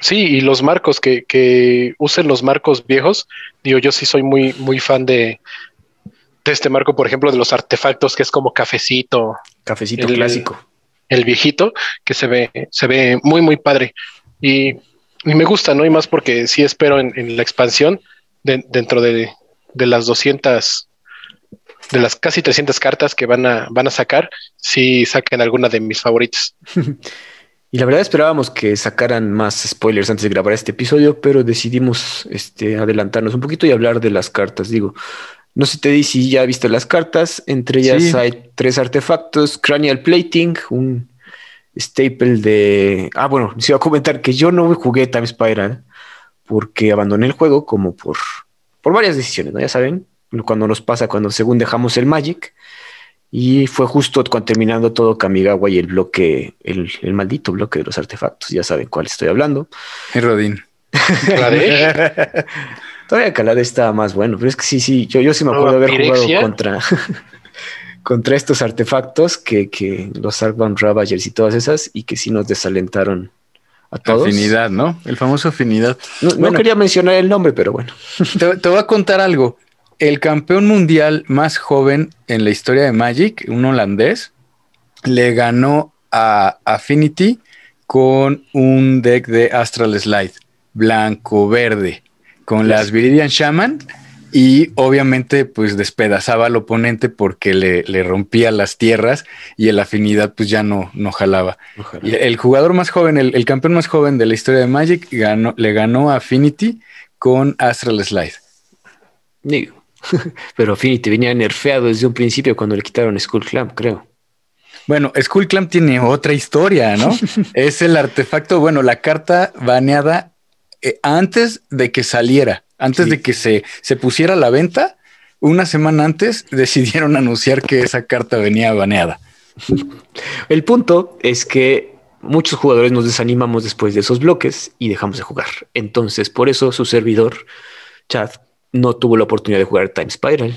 Sí, y los marcos, que, usen los marcos viejos. Digo, yo sí soy muy, muy fan de, de este marco, por ejemplo, de los artefactos, que es como cafecito. Cafecito clásico. El viejito, que se ve, se ve muy, muy padre. Y, me gusta, ¿no? Y más porque sí espero en, la expansión, dentro de, de las 200 de las casi 300 cartas que van a, van a sacar, si saquen alguna de mis favoritas. y la verdad esperábamos que sacaran más spoilers antes de grabar este episodio, pero decidimos este, adelantarnos un poquito y hablar de las cartas. Digo, no sé, te di si ya visto las cartas. Entre ellas hay tres artefactos: Cranial Plating, un staple de. Ah, bueno, se iba a comentar que yo no jugué Time Spiral porque abandoné el juego como por, por varias decisiones, ¿no? Ya saben, cuando nos pasa, cuando según dejamos el Magic. Y fue justo cuando terminando todo Kamigawa y el bloque, el, maldito bloque de los artefactos. Ya saben cuál estoy hablando. Y Rodin. Todavía Calade está más bueno, pero es que sí, sí, yo, yo sí me acuerdo de haber jugado contra, contra estos artefactos que, que los Arcbound Ravagers y todas esas, y que sí nos desalentaron a todos. Afinidad, ¿no? El famoso afinidad. No, quería mencionar el nombre, pero bueno. Te, te voy a contar algo el campeón mundial más joven en la historia de Magic, un holandés, le ganó a Affinity con un deck de Astral Slide, blanco-verde, con las Viridian Shaman y obviamente pues despedazaba al oponente porque le, rompía las tierras y el afinidad pues ya no, no jalaba. el jugador más joven, el, campeón más joven de la historia de Magic ganó, le ganó a Affinity con Astral Slide. Digo, Pero Affinity venía nerfeado desde un principio cuando le quitaron Skull Clamp, creo. Bueno, Skull Clamp tiene otra historia, ¿no? es el artefacto, bueno, la carta baneada eh, antes de que saliera, antes de que se, se pusiera a la venta, una semana antes decidieron anunciar que esa carta venía baneada. El punto es que muchos jugadores nos desanimamos después de esos bloques y dejamos de jugar. Entonces, por eso su servidor, Chad, no tuvo la oportunidad de jugar Time Spiral.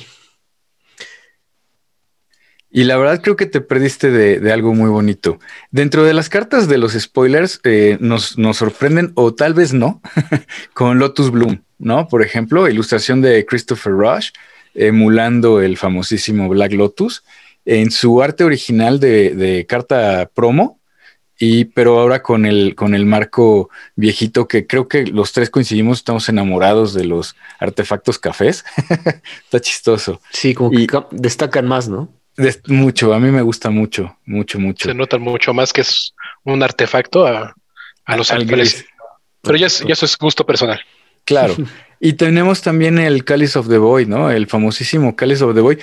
Y la verdad creo que te perdiste de, algo muy bonito. Dentro de las cartas de los spoilers eh, nos, nos, sorprenden, o tal vez no, con Lotus Bloom, ¿no? Por ejemplo, ilustración de Christopher Rush, emulando el famosísimo Black Lotus. En su arte original de, de carta promo, y pero ahora con el, con el marco viejito que creo que los tres coincidimos, estamos enamorados de los artefactos cafés. Está chistoso. Sí, como que destacan más, ¿no? mucho, a mí me gusta mucho, mucho, mucho. Se nota mucho más que es un artefacto a, los ángeles. Pero ya, eso es gusto personal. Claro. y tenemos también el Cáliz of the Void, ¿no? El famosísimo Cáliz of the Void,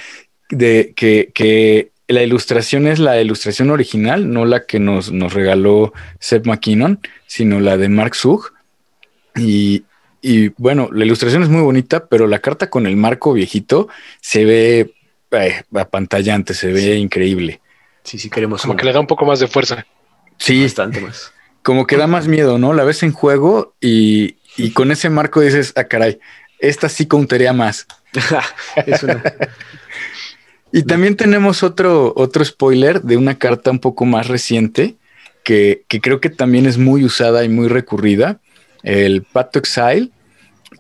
de que, que la ilustración es la ilustración original, no la que nos, nos regaló Seth McKinnon, sino la de Mark Zug. Y, y, bueno, la ilustración es muy bonita, pero la carta con el marco viejito se ve eh, apantallante, se ve increíble. Sí, sí, queremos. Como que le da un poco más de fuerza. Sí, bastante más. Como que da más miedo, ¿no? La ves en juego y, y con ese marco dices, ah, caray, esta sí contaría más. es una. Y también tenemos otro, otro spoiler de una carta un poco más reciente que, creo que también es muy usada y muy recurrida, el Pato Exile,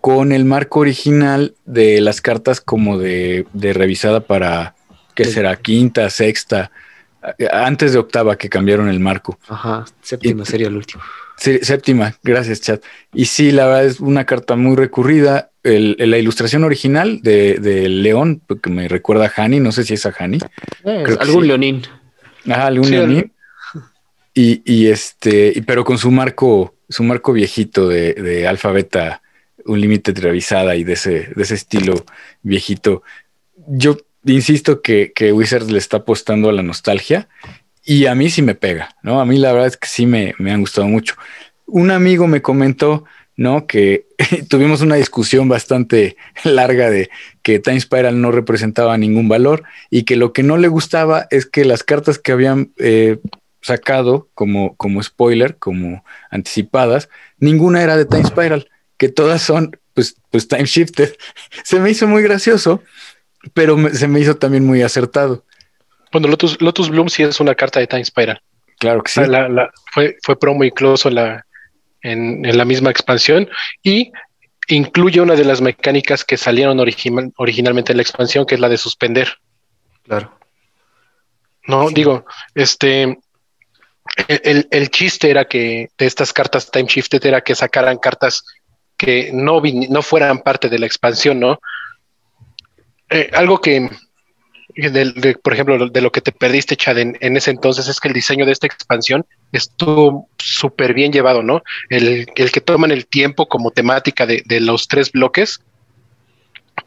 con el marco original de las cartas como de, revisada para, ¿qué será? Quinta, sexta, antes de octava que cambiaron el marco. Ajá, séptima sería el último. Sí, séptima, gracias, chat. Y sí, la verdad es una carta muy recurrida la ilustración original de, León, que me recuerda a Hani, no sé si es a Hani. algún leonín. Ajá, algún leonín. Y, este, pero con su marco, su marco viejito de, de alfa beta, un límite revisada y de ese, de ese estilo viejito. Yo insisto que, que Wizards le está apostando a la nostalgia y a mí sí me pega, ¿no? A mí la verdad es que sí me, me han gustado mucho. Un amigo me comentó ¿no? Que tuvimos una discusión bastante larga de que Time Spiral no representaba ningún valor y que lo que no le gustaba es que las cartas que habían eh, sacado como, como spoiler, como anticipadas, ninguna era de Time Spiral, que todas son pues, pues Time Shifted. Se me hizo muy gracioso, pero se me hizo también muy acertado. Bueno, Lotus, Lotus Bloom sí es una carta de Time Spiral. Claro que sí. fue, fue promo incluso la, en, la misma expansión y incluye una de las mecánicas que salieron originalmente en la expansión, que es la de suspender. Claro. No, digo, este, el, el, chiste era que de estas cartas time shifted era que sacaran cartas que no, no fueran parte de la expansión, ¿no? Eh, algo que, por ejemplo, de lo que te perdiste, Chad, en, ese entonces es que el diseño de esta expansión estuvo súper bien llevado, ¿no? El, que toman el tiempo como temática de, de los tres bloques,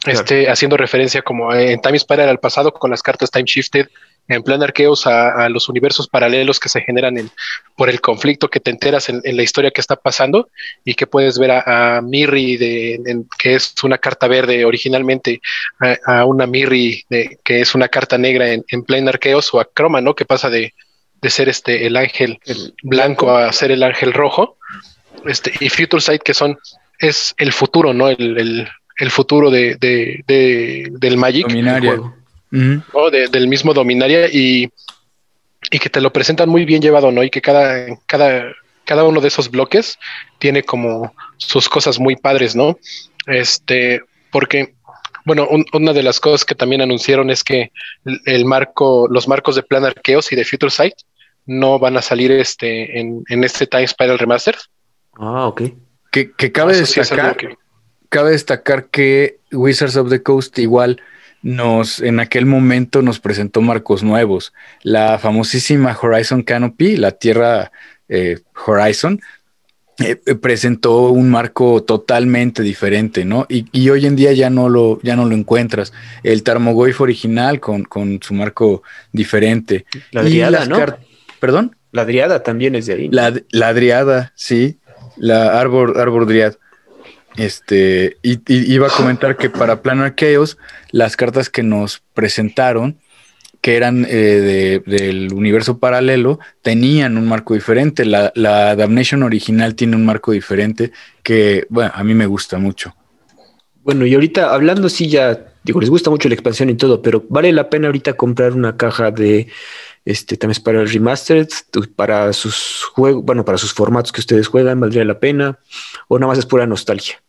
este, haciendo referencia como en Time Spiral al pasado con las cartas Time Shifted, en plan arqueos a, los universos paralelos que se generan por el conflicto que te enteras en, la historia que está pasando y que puedes ver a, Mirri, de, que es una carta verde originalmente, a, una Mirri, de, que es una carta negra en, en plan arqueos o a Chroma, ¿no? Que pasa de, ser este el ángel blanco a ser el ángel rojo. Este, y Future Sight, que son, es el futuro, ¿no? El, futuro de, del Magic del mismo Dominaria y, que te lo presentan muy bien llevado, ¿no? Y que cada, cada, cada uno de esos bloques tiene como sus cosas muy padres, ¿no? Este, porque, bueno, una de las cosas que también anunciaron es que el, marco, los marcos de Plan Arqueos y de Future Sight no van a salir este en, este Time Spiral Remastered. Ah, ok. Que, cabe destacar, cabe destacar que Wizards of the Coast igual nos, en aquel momento nos presentó marcos nuevos. La famosísima Horizon Canopy, la Tierra eh, Horizon, eh, presentó un marco totalmente diferente, ¿no? Y, hoy en día ya no lo, ya no lo encuentras. El Tarmogoyf original con, con su marco diferente. La Adriada, ¿no? ¿Perdón? La Adriada también es de ahí. La, la Adriada, sí. La Arbor, Arbor Driad. Este, y, iba a comentar que para Plan Arqueos, las cartas que nos presentaron, que eran eh, del universo paralelo, tenían un marco diferente. La, la, Damnation original tiene un marco diferente que, bueno, a mí me gusta mucho. Bueno, y ahorita hablando, sí, ya digo, les gusta mucho la expansión y todo, pero vale la pena ahorita comprar una caja de este también para el remastered, para sus juegos, bueno, para sus formatos que ustedes juegan, valdría la pena, o nada más es pura nostalgia.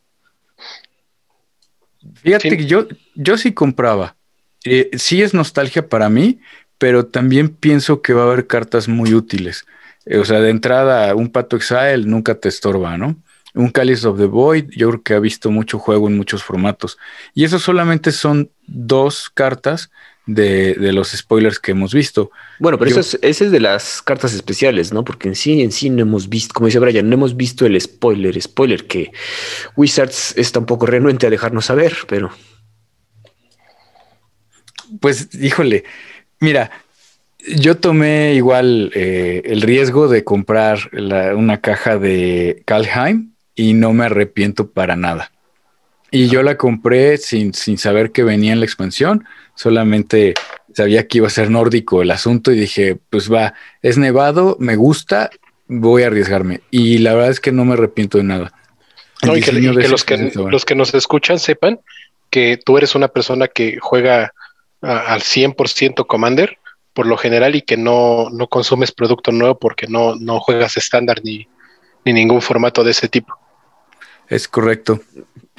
Fíjate que yo, yo sí compraba. Eh, sí es nostalgia para mí, pero también pienso que va a haber cartas muy útiles. Eh, o sea, de entrada, un Pato Exile nunca te estorba, ¿no? Un Cáliz of the Void, yo creo que ha visto mucho juego en muchos formatos. Y eso solamente son dos cartas de, los spoilers que hemos visto. Bueno, pero eso es, ese es de las cartas especiales, ¿no? Porque en sí, en sí no hemos visto, como dice Brian, no hemos visto el spoiler, spoiler que Wizards está un poco renuente a dejarnos saber, pero. Pues, híjole, mira, yo tomé igual eh, el riesgo de comprar una caja de Kalheim y no me arrepiento para nada. Y yo la compré sin, sin saber que venía en la expansión, solamente sabía que iba a ser nórdico el asunto y dije, pues va, es nevado, me gusta, voy a arriesgarme. Y la verdad es que no me arrepiento de nada. No, y que, los, que los que nos escuchan sepan que tú eres una persona que juega al 100% Commander por lo general y que no, no consumes producto nuevo porque no, no juegas estándar ni, ni ningún formato de ese tipo. Es correcto.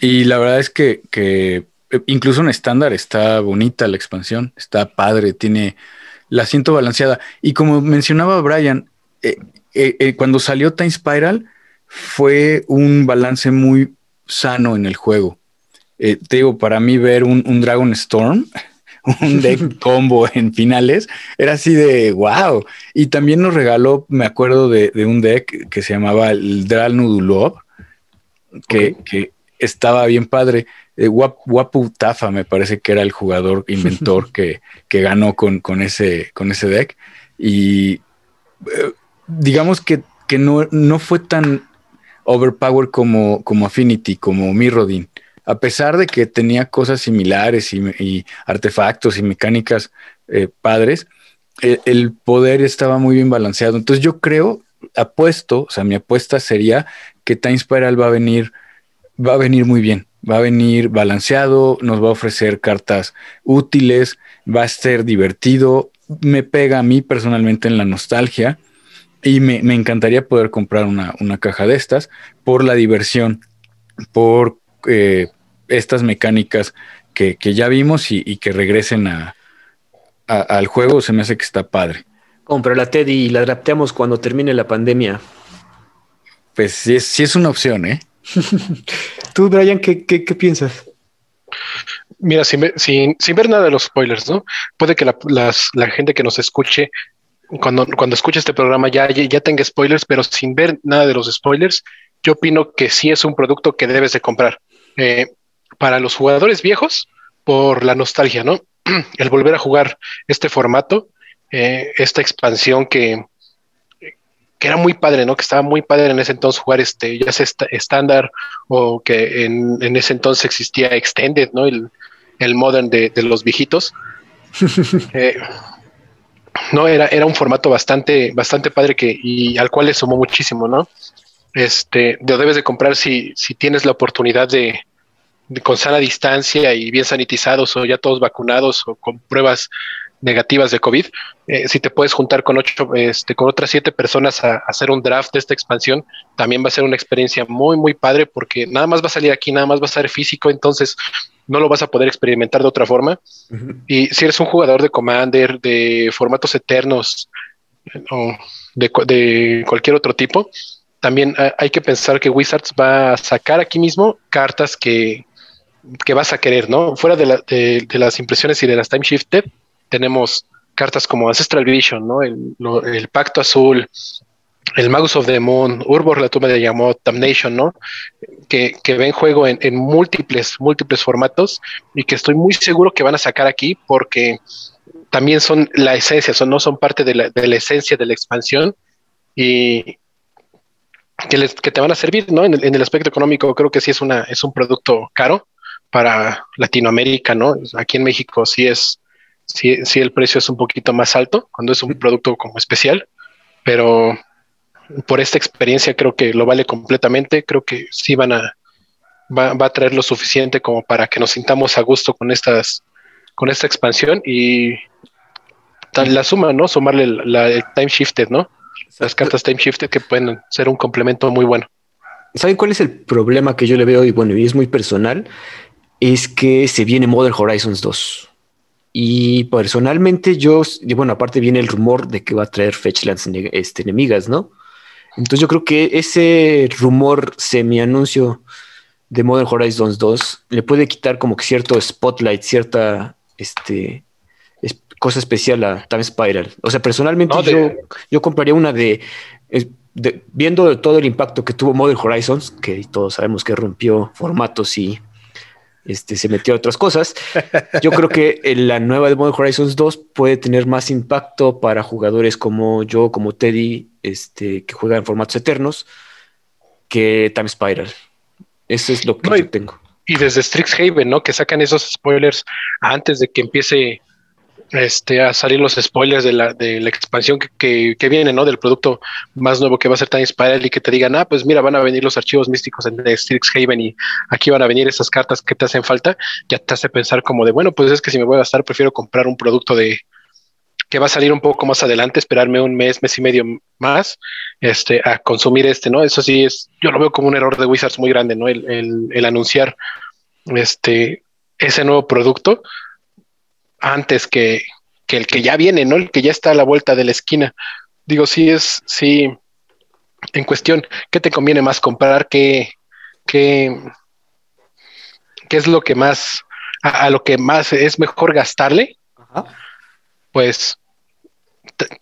Y la verdad es que, que incluso en estándar está bonita la expansión, está padre, tiene la siento balanceada. Y como mencionaba Brian, eh, eh, eh, cuando salió Time Spiral fue un balance muy sano en el juego. te digo, para mí ver un, un Dragon Storm, un deck combo en finales, era así de wow. Y también nos regaló, me acuerdo de, de un deck que se llamaba el Dral Nudulov, que, que estaba bien padre. Eh, Wapu Tafa me parece que era el jugador inventor que, que ganó con, con, ese, con ese deck. Y eh, digamos que, que no, no, fue tan overpower como, como Affinity, como Mirrodin. A pesar de que tenía cosas similares y, artefactos y mecánicas eh, padres, el, el poder estaba muy bien balanceado. Entonces yo creo, apuesto, o sea, mi apuesta sería que Time Spiral va a venir va a venir muy bien, va a venir balanceado, nos va a ofrecer cartas útiles, va a ser divertido, me pega a mí personalmente en la nostalgia y me, encantaría poder comprar una, caja de estas por la diversión, por eh, estas mecánicas que, ya vimos y, que regresen al juego, se me hace que está padre. Compra la Teddy y la adaptamos cuando termine la pandemia. Pues sí sí es una opción, ¿eh? Tú, Brian, ¿qué, piensas? Mira, sin, ver nada de los spoilers, ¿no? Puede que la, gente que nos escuche, cuando, cuando escuche este programa, ya, ya tenga spoilers, pero sin ver nada de los spoilers, yo opino que sí es un producto que debes de comprar. Eh, para los jugadores viejos, por la nostalgia, ¿no? El volver a jugar este formato, eh, esta expansión que, que era muy padre, ¿no? Que estaba muy padre en ese entonces jugar este, ya sea estándar o que en, ese entonces existía Extended, ¿no? El, el modern de, los viejitos. Eh, no, era, era un formato bastante, bastante padre que, y al cual le sumó muchísimo, ¿no? Este, lo debes de comprar si, si tienes la oportunidad de, de, con sana distancia y bien sanitizados o ya todos vacunados o con pruebas negativas de COVID, eh, si te puedes juntar con ocho, este, con otras siete personas a, hacer un draft de esta expansión, también va a ser una experiencia muy, muy padre porque nada más va a salir aquí, nada más va a ser físico, entonces no lo vas a poder experimentar de otra forma. Y si eres un jugador de Commander, de formatos eternos o de, de cualquier otro tipo, también hay que pensar que Wizards va a sacar aquí mismo cartas que, que vas a querer, ¿no? Fuera de, la, de, de las impresiones y de las time shifted, tenemos cartas como Ancestral Vision, ¿no? El, Pacto Azul, el Magus of the Moon, Urbor, la tumba de llamó Damnation, ¿no? Que, que ven juego en, múltiples, múltiples formatos y que estoy muy seguro que van a sacar aquí porque también son la esencia, son, no son parte de la, de la esencia de la expansión y que, les, que te van a servir, ¿no? En el, en el, aspecto económico creo que sí es, una, es un producto caro para Latinoamérica, ¿no? Aquí en México sí es, sí, sí el precio es un poquito más alto cuando es un producto como especial, pero por esta experiencia creo que lo vale completamente, creo que sí van a, va, a traer lo suficiente como para que nos sintamos a gusto con estas, con esta expansión y la suma, ¿no? Sumarle la, el time shifted, ¿no? Las cartas time shifted que pueden ser un complemento muy bueno. ¿Saben cuál es el problema que yo le veo? Y bueno, y es muy personal, es que se viene Modern Horizons 2. Y personalmente yo, bueno, aparte viene el rumor de que va a traer Fetchlands este, enemigas, ¿no? Entonces yo creo que ese rumor semi-anuncio de Modern Horizons 2 le puede quitar como que cierto spotlight, cierta este, cosa especial a Time Spiral. O sea, personalmente yo, yo compraría una de, viendo todo el impacto que tuvo Modern Horizons, que todos sabemos que rompió formatos y este, se metió a otras cosas. Yo creo que la nueva de Modern Horizons 2 puede tener más impacto para jugadores como yo, como Teddy, este, que juega en formatos eternos, que Time Spiral. Eso es lo que yo tengo. Y desde Strixhaven, ¿no? Que sacan esos spoilers antes de que empiece este, a salir los spoilers de la, de la expansión que, que, viene, ¿no? Del producto más nuevo que va a ser Time Spiral y que te digan, ah, pues mira, van a venir los archivos místicos en Strixhaven y aquí van a venir esas cartas que te hacen falta, ya te hace pensar como de, bueno, pues es que si me voy a gastar, prefiero comprar un producto de, que va a salir un poco más adelante, esperarme un mes, mes y medio más, este, a consumir este, ¿no? Eso sí es, yo lo veo como un error de Wizards muy grande, ¿no? El, el, anunciar este, ese nuevo producto antes que, que, el que ya viene, ¿no? El que ya está a la vuelta de la esquina. Digo, sí es, sí, en cuestión, ¿qué te conviene más comprar? ¿Qué, qué, qué es lo que más, a, a, lo que más es mejor gastarle? Ajá. Pues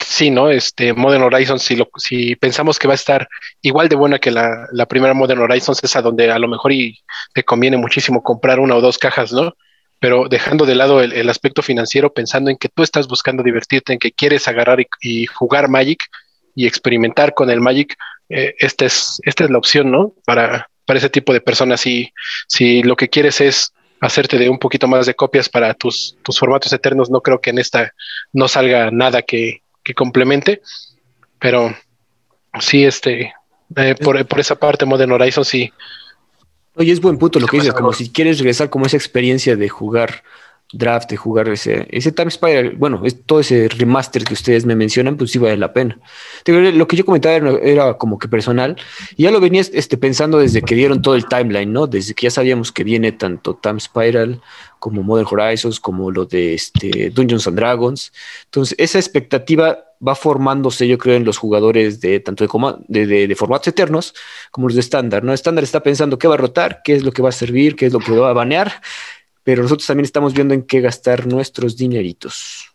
sí, ¿no? Este Modern Horizons, si, lo, si pensamos que va a estar igual de buena que la, la primera Modern Horizons, es a donde a lo mejor y te conviene muchísimo comprar una o dos cajas, ¿no? Pero dejando de lado el, el aspecto financiero, pensando en que tú estás buscando divertirte, en que quieres agarrar y, jugar Magic y experimentar con el Magic, eh, esta, es, esta es la opción, ¿no? Para, para ese tipo de personas. Si, si lo que quieres es hacerte de un poquito más de copias para tus, tus formatos eternos, no creo que en esta no salga nada que, que complemente, pero sí, este, eh, por, por, esa parte Modern Horizon sí. Oye, es buen punto lo que dices, como si quieres regresar como esa experiencia de jugar draft, de jugar ese, ese Time Spiral, bueno, es, todo ese remaster que ustedes me mencionan, pues sí vale la pena. Lo que yo comentaba era, como que personal, y ya lo venía este, pensando desde que dieron todo el timeline, ¿no? Desde que ya sabíamos que viene tanto Time Spiral como Modern Horizons, como lo de este, Dungeons and Dragons. Entonces, esa expectativa va formándose, yo creo, en los jugadores de tanto de, de, de, formatos eternos como los de estándar, ¿no? Estándar está pensando qué va a rotar, qué es lo que va a servir, qué es lo que va a banear, pero nosotros también estamos viendo en qué gastar nuestros dineritos.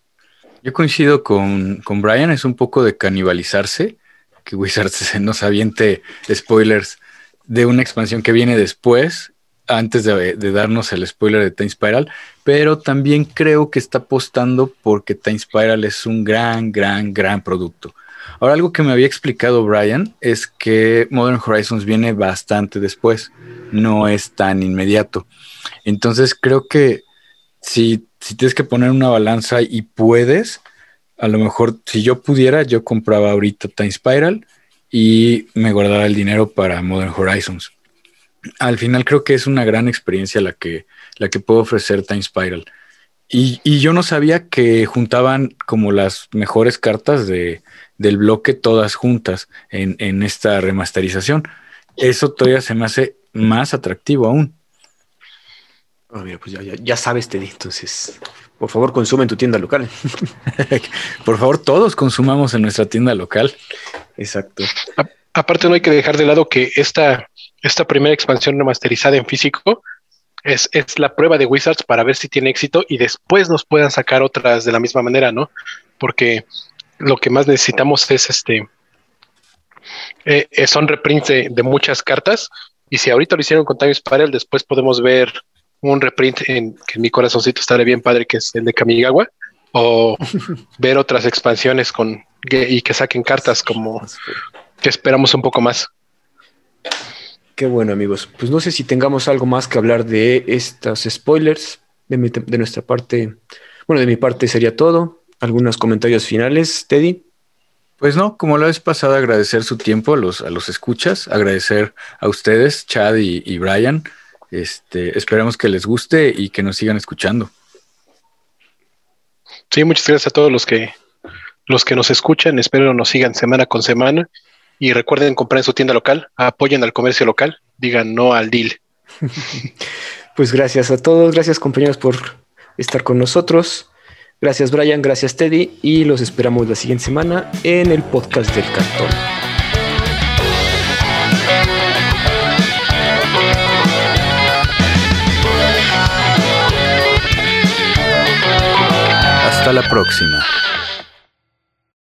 Yo coincido con, con Brian, es un poco de canibalizarse, que Wizards se nos aviente spoilers de una expansión que viene después, antes de, de, darnos el spoiler de Time Spiral, pero también creo que está apostando porque Time Spiral es un gran, gran, gran producto. Ahora, algo que me había explicado Brian es que Modern Horizons viene bastante después, no es tan inmediato. Entonces creo que si, si tienes que poner una balanza y puedes, a lo mejor si yo pudiera, yo compraba ahorita Time Spiral y me guardaba el dinero para Modern Horizons. Al final creo que es una gran experiencia la que, la que puedo ofrecer Time Spiral. Y, y yo no sabía que juntaban como las mejores cartas de, del bloque todas juntas en, en esta remasterización. Eso todavía se me hace más atractivo aún. Oh, mira, pues ya, ya, ya, sabes, Teddy. Entonces, por favor, consume en tu tienda local. por favor, todos consumamos en nuestra tienda local. Exacto. A, aparte, no hay que dejar de lado que esta, esta primera expansión remasterizada en físico es, es, la prueba de Wizards para ver si tiene éxito y después nos puedan sacar otras de la misma manera, ¿no? Porque lo que más necesitamos es este eh, eh, son reprints de, muchas cartas. Y si ahorita lo hicieron con Time Spiral, después podemos ver un reprint en que en mi corazoncito estaría bien padre, que es el de Kamigawa, o ver otras expansiones con y que saquen cartas como que esperamos un poco más. Qué bueno, amigos. Pues no sé si tengamos algo más que hablar de estas spoilers. De, de nuestra parte, bueno, de mi parte sería todo. Algunos comentarios finales, Teddy. Pues no, como la vez pasada, agradecer su tiempo a los, a los escuchas, agradecer a ustedes, Chad y, Brian. Este, esperamos que les guste y que nos sigan escuchando. Sí, muchas gracias a todos los que los que nos escuchan. Espero nos sigan semana con semana. Y recuerden comprar en su tienda local, apoyen al comercio local, digan no al deal. pues gracias a todos, gracias compañeros por estar con nosotros. Gracias Brian, gracias Teddy y los esperamos la siguiente semana en el podcast del cartón. La próxima.